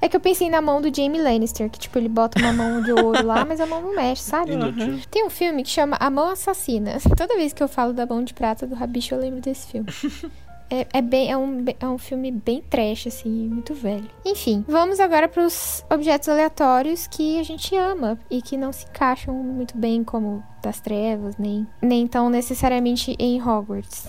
É que eu pensei na mão do Jamie Lannister, que, tipo, ele bota uma mão de ouro lá, mas a mão não mexe, sabe? Inútil. Tem um filme que chama A Mão Assassina. *laughs* Toda vez que eu falo da mão de prata do Rabicho, eu lembro desse filme. *laughs* É, é bem, é, um, é um filme bem trash, assim, muito velho. Enfim, vamos agora pros objetos aleatórios que a gente ama e que não se encaixam muito bem como das trevas, nem, nem tão necessariamente em Hogwarts.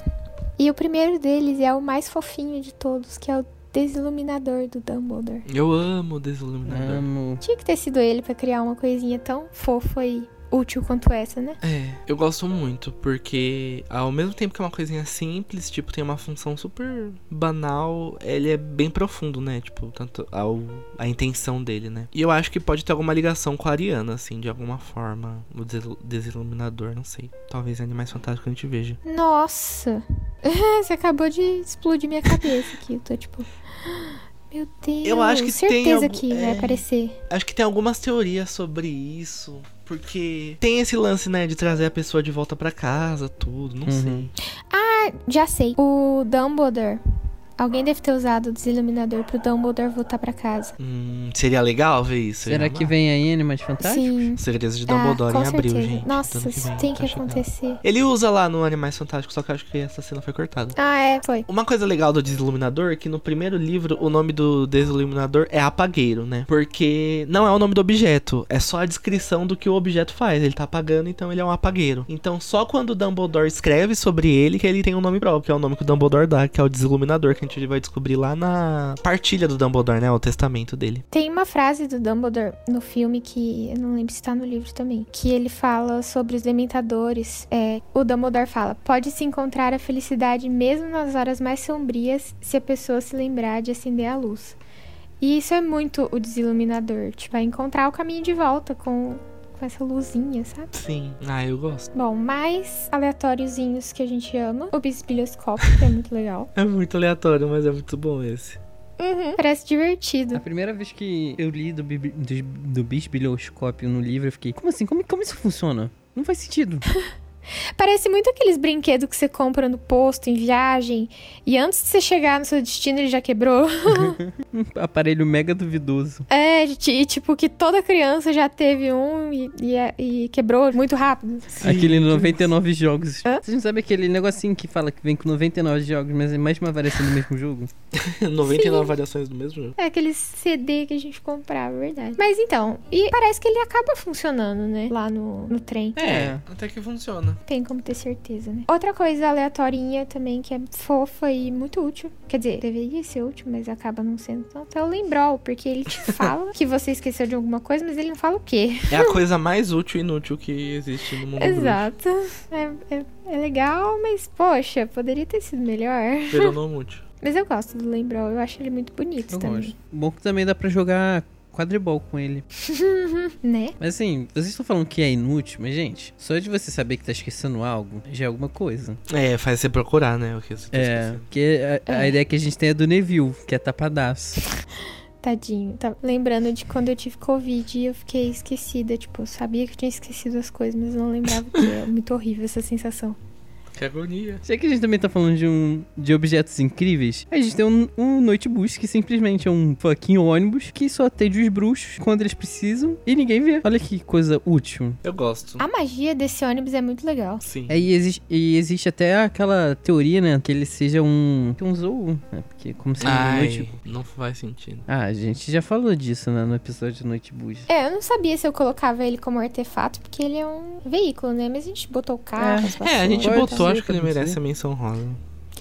E o primeiro deles é o mais fofinho de todos, que é o desiluminador do Dumbledore. Eu amo o Desiluminador. Amo. Tinha que ter sido ele pra criar uma coisinha tão fofa e útil quanto essa, né? É, eu gosto muito, porque ao mesmo tempo que é uma coisinha simples, tipo, tem uma função super banal, ele é bem profundo, né? Tipo, tanto ao, a intenção dele, né? E eu acho que pode ter alguma ligação com a Ariana, assim, de alguma forma. O desil- desiluminador, não sei. Talvez em Animais Fantásticos a gente veja. Nossa! *laughs* Você acabou de explodir minha cabeça aqui. Eu tô tipo. Meu Deus. Eu acho que tem certeza algum- que vai é. aparecer. Acho que tem algumas teorias sobre isso. Porque tem esse lance, né, de trazer a pessoa de volta pra casa, tudo, não Uhum. sei. Ah, já sei. O Dumbledore. Alguém deve ter usado o desiluminador pro Dumbledore voltar pra casa. Hum, seria legal ver isso. Será que vem aí Animais Fantásticos? Sim. Segredos de Ah, Dumbledore com em abril, certeza. gente. Nossa, isso vem, tem tá que chegando. acontecer. Ele usa lá no Animais Fantásticos, só que eu acho que essa cena foi cortada. Ah, é, foi. Uma coisa legal do Desiluminador é que no primeiro livro o nome do Desiluminador é apagueiro, né? Porque não é o nome do objeto, é só a descrição do que o objeto faz. Ele tá apagando, então ele é um apagueiro. Então só quando o Dumbledore escreve sobre ele que ele tem um nome próprio, que é o nome que o Dumbledore dá, que é o Desiluminador, que a gente vai descobrir lá na partilha do Dumbledore, né? O testamento dele. Tem uma frase do Dumbledore no filme que eu não lembro se tá no livro também, que ele fala sobre os dementadores. É, o Dumbledore fala: pode-se encontrar a felicidade mesmo nas horas mais sombrias se a pessoa se lembrar de acender a luz. E isso é muito o desiluminador, tipo, é encontrar o caminho de volta com, com essa luzinha, sabe? Sim. Ah, eu gosto. Bom, mais aleatóriozinhos que a gente ama. O bisbilhoscópio, que é muito legal. *laughs* É muito aleatório, mas é muito bom esse. Uhum, parece divertido. A primeira vez que eu li do, do, do bisbilhoscópio no livro, eu fiquei, como assim? Como, como isso funciona? Não faz sentido. *laughs* Parece muito aqueles brinquedos que você compra no posto, em viagem, e antes de você chegar no seu destino ele já quebrou. Um *laughs* aparelho mega duvidoso. é, e tipo, que toda criança já teve um e, e é- e quebrou muito rápido. Aquele 99 jogos. Hã? Vocês não sabem aquele negocinho que fala que vem com 99 jogos, mas é mais uma variação do mesmo jogo? *laughs* 99 variações do mesmo jogo. É aquele CD que a gente comprava, verdade. Mas então, e parece que ele acaba funcionando, né? Lá no, no trem. É, até que funciona. Tem como ter certeza, né? Outra coisa aleatorinha também que é fofa e muito útil. Quer dizer, deveria ser útil, mas acaba não sendo tanto. É o lembrol, porque ele te *laughs* fala que você esqueceu de alguma coisa, mas ele não fala o quê. É a coisa mais útil e inútil que existe no mundo. Exato. É, é, é legal, mas poxa, poderia ter sido melhor. Pero não útil. *laughs* Mas eu gosto do lembrol, eu acho ele muito bonito Eu também. gosto. Bom que também dá pra jogar quadribol com ele. *laughs* Né? Mas assim, vocês estão falando que é inútil, mas gente, só de você saber que tá esquecendo algo, já é alguma coisa. É, faz você procurar, né? O que você tá É, esquecendo. porque a, a É. ideia que a gente tem é do Neville, que é tapadaço. *laughs* Tadinho. Tá lembrando de quando eu tive Covid e eu fiquei esquecida. Tipo, eu sabia que eu tinha esquecido as coisas, mas não lembrava que. É muito horrível essa sensação. Que agonia. Já que a gente também tá falando de, um, de objetos incríveis, a gente tem um, um Noitebus que simplesmente é um fucking ônibus que só atende os bruxos quando eles precisam e ninguém vê. Olha que coisa útil. Eu gosto. A magia desse ônibus é muito legal. Sim. É, e, existe, e existe até aquela teoria, né, que ele seja um, um zoo, né, porque como se Ai, noite... não faz sentido. Ah, a gente já falou disso né, no episódio de Noitebus. É, eu não sabia se eu colocava ele como artefato, porque ele é um veículo, né? Mas a gente botou o carro, É. as É, a gente botou, ser, acho que ele merece a menção rosa.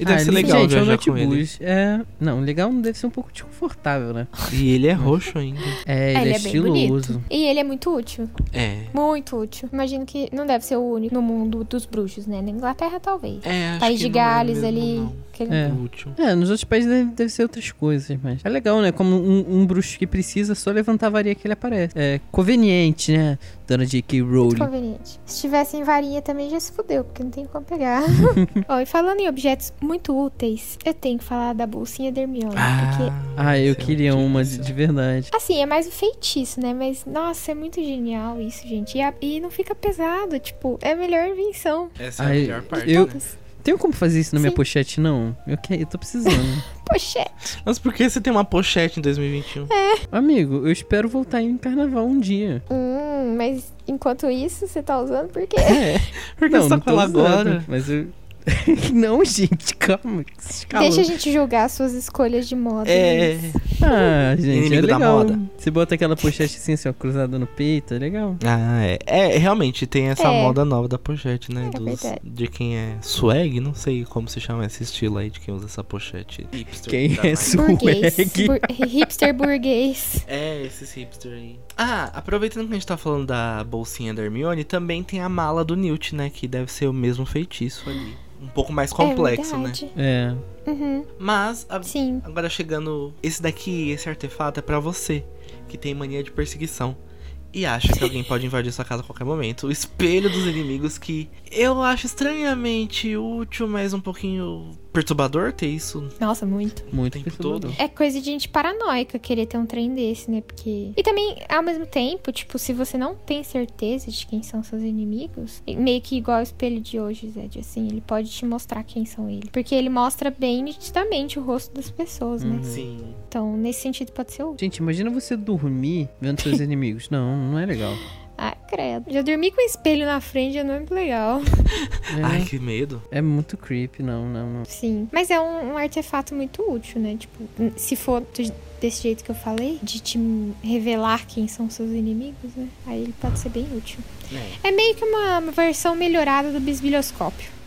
E Ah, deve ser ele- legal gente, é um viajar com ele. É, não, legal deve ser um pouco desconfortável, né? E ele é roxo ainda. É, ele É, é, ele é bem estiloso. bonito. E ele é muito útil. É. Muito útil. Imagino que não deve ser o único no mundo dos bruxos, né? Na Inglaterra, talvez. É, acho País que de não é Gales mesmo, ali. não. aquele- É. Útil. É, nos outros países deve, deve ser outras coisas, mas é legal, né? Como um, um bruxo que precisa só levantar a varia que ele aparece. É conveniente, né? Dona J.K. Rowling. Conveniente. Se tivesse em varinha também já se fudeu, porque não tem como pegar. *laughs* Ó, e falando em objetos muito úteis, eu tenho que falar da bolsinha da Hermione. Porque, Ah, eu é queria um uma de, de verdade. assim, é mais o feitiço, né? Mas, nossa, é muito genial isso, gente. E, a- e não fica pesado, tipo, é a melhor invenção. Essa é a melhor parte. eu- Todas. Tem como fazer isso na minha Sim. pochete, não? Eu, que, eu tô precisando. *laughs* Pochete. Mas por que você tem uma pochete em 2021? Amigo, eu espero voltar em carnaval um dia. Hum, mas enquanto isso, você tá usando por quê? É. *laughs* Por que não, você tá não com ela usando, agora? Mas eu. *laughs* não, gente, calma. calma. Deixa a gente julgar suas escolhas de moda. É. Ah, gente, Inimigo é da legal. moda. Você bota aquela pochete assim, assim, ó, cruzada no peito, é legal. Ah, é. É, realmente tem essa É. moda nova da pochete, né? É Dos- de quem é swag, não sei como se chama esse estilo aí de quem usa essa pochete. Hipster Quem da é swag? Burguês. Bur- hipster burguês. É, esses hipster aí. Ah, aproveitando que a gente tá falando da bolsinha da Hermione, também tem a mala do Newt, né? Que deve ser o mesmo feitiço ali. Um pouco mais complexo, é né? É. Uhum, Mas, a- sim. agora chegando. Esse daqui, esse artefato é pra você, que tem mania de perseguição. E acha que alguém pode invadir sua casa a qualquer momento. O espelho dos inimigos, que eu acho estranhamente útil, mas um pouquinho perturbador ter isso Nossa, muito. o Muito tempo todo. É coisa de gente paranoica querer ter um trem desse, né? Porque. E também, ao mesmo tempo, tipo, se você não tem certeza de quem são seus inimigos, meio que igual o espelho de hoje, Zed, assim, ele pode te mostrar quem são eles. Porque ele mostra bem nitidamente o rosto das pessoas, né? Uhum. Sim. Então, nesse sentido, pode ser útil. Gente, imagina você dormir vendo seus *laughs* inimigos. Não, não é legal. Ah, credo. Já dormi com o espelho na frente já não é muito legal. É, Ai, que medo. é muito creepy, não, não, não. Sim. Mas é um, um artefato muito útil, né? Tipo, se for desse jeito que eu falei, de te revelar quem são seus inimigos, né? Aí ele pode ser bem útil. É. É meio que uma versão melhorada do bisbilhoscópio.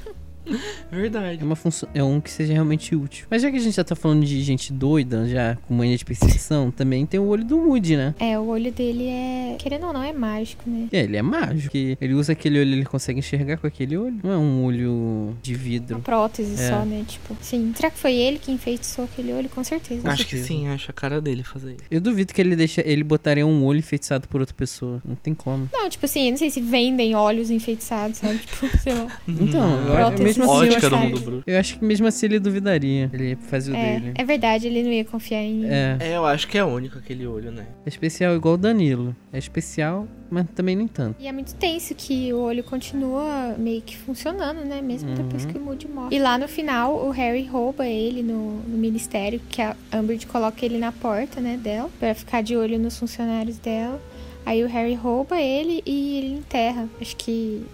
Verdade. É uma função, é um que seja realmente útil. Mas já que a gente já tá falando de gente doida, já com mania de perseguição, também tem o olho do Woody, né? É, o olho dele é. Querendo ou não, é mágico, né? É, ele é mágico. que Ele usa aquele olho, ele consegue enxergar com aquele olho. Não é um olho de vidro. Uma prótese É. só, né? Tipo, sim. Será que foi ele que enfeitiçou aquele olho? Com certeza. Acho que certeza. sim, acho a cara dele fazer isso. Eu duvido que ele deixa, ele botaria um olho enfeitiçado por outra pessoa. Não tem como. Não, tipo assim, eu não sei se vendem olhos enfeitiçados, sabe? *laughs* Tipo, sei lá. Então, eu, Prótese mesmo assim, eu Ótica acho, do que- mundo bruxo. eu acho que mesmo assim ele duvidaria. Ele fazia o É, dele. é verdade, ele não ia confiar em. É. É, eu acho que é único aquele olho, né? É especial igual o Danilo. É especial, mas também nem tanto. E é muito tenso que o olho continua meio que funcionando, né? Mesmo depois Uhum. que o Moody morre. E lá no final, o Harry rouba ele no, no ministério, que a Umbridge coloca ele na porta, né, dela, pra ficar de olho nos funcionários dela. Aí o Harry rouba ele e ele enterra. Acho que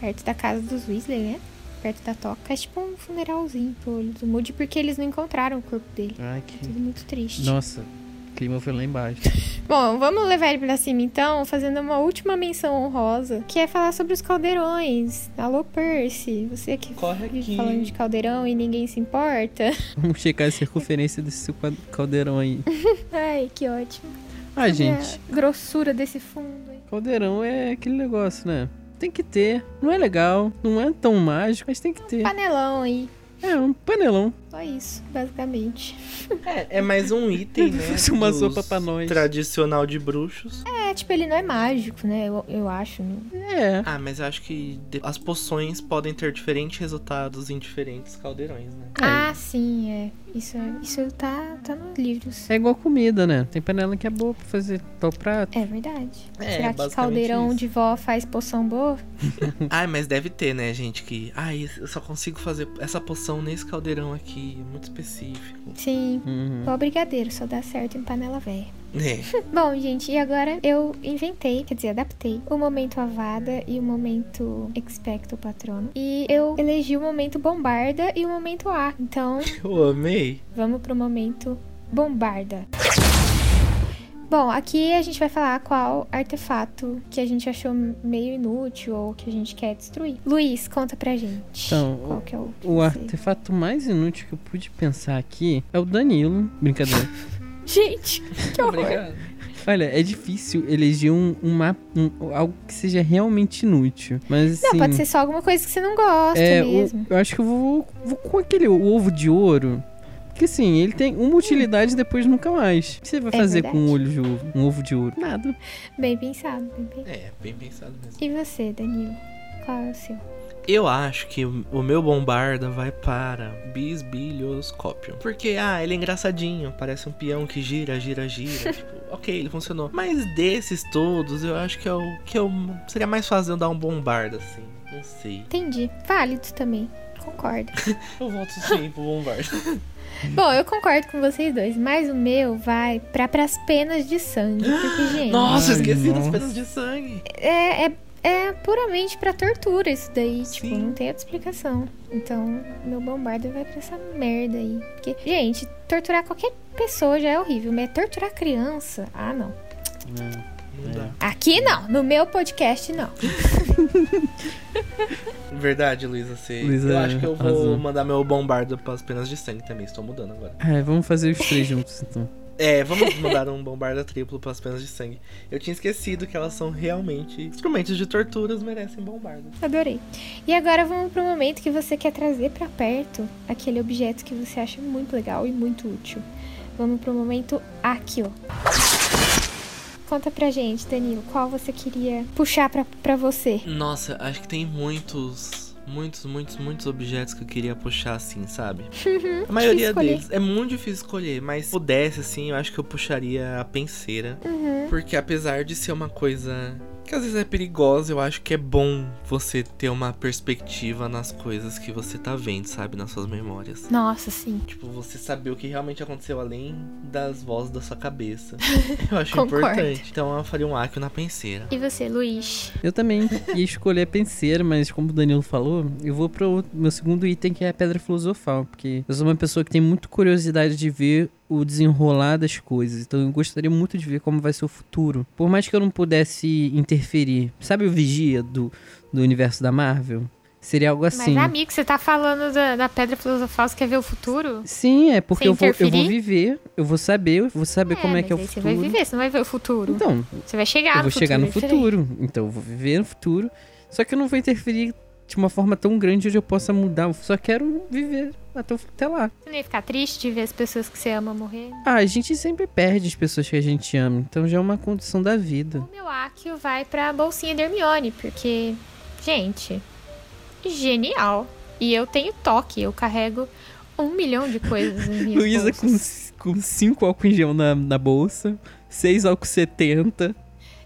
perto da casa dos Weasley, né? Perto da toca. É tipo um funeralzinho pro olho do Moody, porque eles não encontraram o corpo dele. Ai, que... Tudo muito triste. Nossa, o clima foi lá embaixo. *laughs* Bom, vamos levar ele pra cima então, fazendo uma última menção honrosa, que é falar sobre os caldeirões. Alô, Percy, você que Corre aqui. falando de caldeirão e ninguém se importa. *laughs* Vamos checar a circunferência desse caldeirão aí. *laughs* Ai, que ótimo. Ah, E gente, a grossura desse fundo. hein? caldeirão é aquele negócio, né? Tem que ter. Não é legal, não é tão mágico, mas tem que ter. Panelão aí. É, um panelão. Só isso, basicamente. É, é mais um item, *laughs* né? Fosse uma dos sopa pra nós. Tradicional de bruxos. É, tipo, ele não é mágico, né? Eu, eu acho. né? É. Ah, mas eu acho que as poções podem ter diferentes resultados em diferentes caldeirões, né? Ah, sim, é. Isso, é- isso tá, tá nos livros. É igual comida, né? Tem panela que é boa pra fazer tal prato. É verdade. É, Será que caldeirão isso. de vó faz poção boa? *laughs* Ah, mas deve ter, né, gente, que... Ah, eu só consigo fazer essa poção nesse caldeirão aqui, é muito específico. Sim. Uhum. Igual brigadeiro, só dá certo em panela velha. É. *laughs* Bom, gente, e agora eu inventei, quer dizer, adaptei o momento Avada e o momento Expecto Patrono. E eu elegi o momento Bombarda e o momento A. Então, *laughs* Eu amei. vamos pro momento Bombarda. Bom, aqui a gente vai falar qual artefato que a gente achou meio inútil ou que a gente quer destruir. Luiz, conta pra gente. Então, qual que é o que O artefato mais inútil que eu pude pensar aqui é o Danilo. Brincadeira. *laughs* Gente, que horror. Obrigado. Olha, é difícil eleger um, um mapa, um- algo que seja realmente inútil. Mas assim. Não, pode ser só alguma coisa que você não gosta é, o- mesmo. eu acho que eu vou, vou com aquele ovo de ouro. Porque assim, ele tem uma utilidade e depois nunca mais. O que você vai É fazer com verdade. um olho de ovo? Um ovo de ouro? Nada. Bem pensado, bem pensado. É, bem pensado mesmo. E você, Danilo? Qual é o seu? Eu acho que o o meu bombarda vai para bisbilhoscópio. Porque, ah, ele é engraçadinho, parece um peão que gira, gira, gira. *laughs* tipo, ok, ele funcionou. Mas desses todos, eu acho que é o que eu seria mais fácil eu dar um bombarda, assim. Não sei. Entendi. Válido também. Concordo. *laughs* Eu volto sim pro bombarda. *laughs* Bom, eu concordo com vocês dois, mas o meu vai pra pras penas de sangue. Porque, *gasps* gente, Nossa, esqueci das nossa. penas de sangue. é, é, é puramente pra tortura isso daí. Tipo, Sim. não tem outra explicação. Então, meu bombardo vai pra essa merda aí. Porque, gente, torturar qualquer pessoa já é horrível, mas torturar criança, ah, não. Não dá. Aqui não, no meu podcast não. *laughs* Verdade, Luísa, você. Luísa eu acho que eu vou arrasou. mandar meu bombarda pras penas de sangue também. Estou mudando agora. É, vamos fazer os três juntos então. É, vamos mandar um bombarda triplo pras penas de sangue. Eu tinha esquecido que elas são realmente instrumentos de torturas, merecem bombarda. Adorei. E agora vamos pro momento que você quer trazer pra perto aquele objeto que você acha muito legal e muito útil. Vamos pro momento Akio. Conta pra gente, Danilo, qual você queria puxar pra, pra você? Nossa, acho que tem muitos, muitos, muitos, muitos objetos que eu queria puxar assim, sabe? *laughs* A maioria deles é muito difícil escolher, mas se pudesse assim, eu acho que eu puxaria a penseira. Uhum. Porque apesar de ser uma coisa que às vezes é perigosa, eu acho que é bom você ter uma perspectiva nas coisas que você tá vendo, sabe? Nas suas memórias. Nossa, sim. Tipo, você saber o que realmente aconteceu além das vozes da sua cabeça. *laughs* Eu acho importante. Então eu faria um Akio na penseira. E você, Luiz? Eu também *laughs* ia escolher a penseira, mas como o Danilo falou, eu vou pro meu segundo item que é a pedra filosofal, porque eu sou uma pessoa que tem muito curiosidade de ver o desenrolar das coisas. Então eu gostaria muito de ver como vai ser o futuro. Por mais que eu não pudesse interferir. Sabe o vigia do, do universo da Marvel? Seria algo assim. Mas, amigo, você tá falando da, da Pedra Filosofal, você quer ver o futuro? Sim, é porque eu vou, eu vou viver, eu vou saber, eu vou saber como é que é o futuro. Você vai viver, você não vai ver o futuro. Então, Você vai chegar eu no vou futuro. chegar no é futuro. Então eu vou viver no futuro. Só que eu não vou interferir de uma forma tão grande onde eu possa mudar. Eu só quero viver até, até lá. Você não ia ficar triste de ver as pessoas que você ama morrer? Ah, a gente sempre perde as pessoas que a gente ama. Então já é uma condição da vida. O meu Akio vai pra bolsinha da Hermione, porque, gente, genial. E eu tenho toque, eu carrego um milhão de coisas Luísa com, com cinco álcool em gel na, na bolsa, seis álcool 70.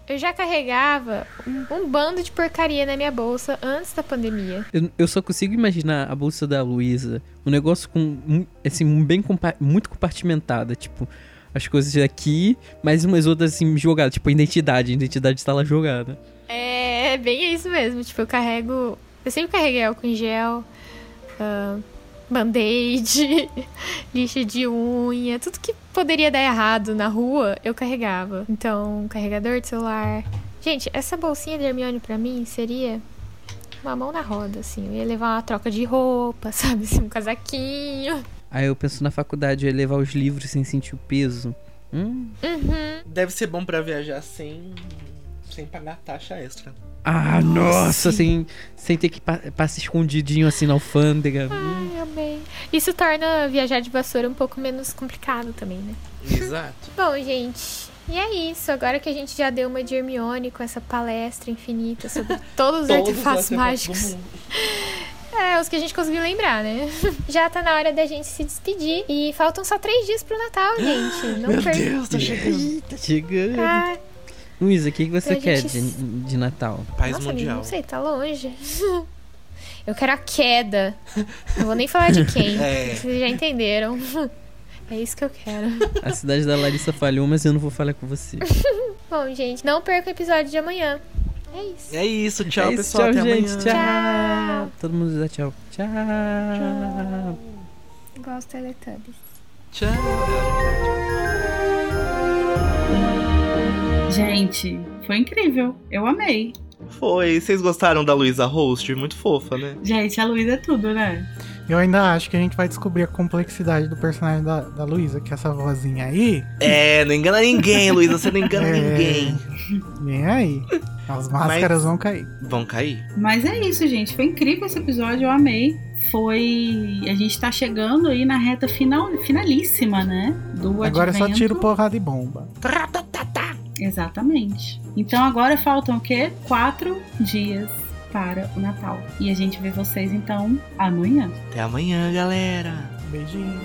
Eu já carregava um, um bando de porcaria na minha bolsa antes da pandemia. Eu, eu só consigo imaginar a bolsa da Luísa, um negócio com, assim, bem muito compartimentada, tipo, as coisas aqui, mais umas outras assim jogadas, tipo a identidade, a identidade está lá jogada. É bem isso mesmo. Tipo, eu carrego. Eu sempre carreguei álcool em gel, ah, band-aid, *laughs* lixa de unha, tudo que poderia dar errado na rua, eu carregava. Então, carregador de celular. Gente, essa bolsinha da Hermione pra mim seria uma mão na roda, assim. Eu ia levar uma troca de roupa, *laughs* sabe? Assim, um casaquinho. Aí eu penso na faculdade, eu ia levar os livros sem sentir o peso. Hum, Uhum. Deve ser bom pra viajar sem sem pagar taxa extra. Ah, nossa, sem, sem ter que pa passar escondidinho assim na alfândega. Ai, amei. Isso torna viajar de vassoura um pouco menos complicado também, né? Exato. *laughs* Bom, gente, e é isso. Agora que a gente já deu uma de Hermione com essa palestra infinita sobre *laughs* todos os Todos artefatos mágicos. *laughs* É, os que a gente conseguiu lembrar, né? Já tá na hora da gente se despedir. E faltam só três dias pro Natal, gente. Não Meu perca. Deus, tá chegando. Tá chegando. Ah, Luísa, o que, que você Pra quer gente- de, de Natal? Paz nossa, mundial. não sei, tá longe. *laughs* Eu quero a queda. Não vou nem falar de quem. *laughs* É. Vocês já entenderam. *laughs* É isso que eu quero. A cidade da Larissa falhou, mas eu não vou falar com você. Bom, gente, não perca o episódio de amanhã. É isso. É isso, tchau, É isso, pessoal. tchau, até gente. amanhã. Tchau. Todo mundo dá tchau. Tchau. Igual os Teletubbies. Tchau. Gente, foi incrível. Eu amei. Foi. Vocês gostaram da Luísa Host? Muito fofa, né? Gente, a Luísa é tudo, né? Eu ainda acho que a gente vai descobrir a complexidade do personagem da, da Luísa, que essa vozinha aí, É, não engana ninguém, Luísa. Você não engana *laughs* É. ninguém. vem aí. As máscaras vão cair. Vão cair. Mas é isso, gente. Foi incrível esse episódio, eu amei. Foi. A gente tá chegando aí na reta final, finalíssima, né? Do Agora é só advento. tiro, porrada e bomba. Exatamente. Então agora faltam o quê? Quatro dias para o Natal. E a gente vê vocês então amanhã. Até amanhã, galera. Beijinho.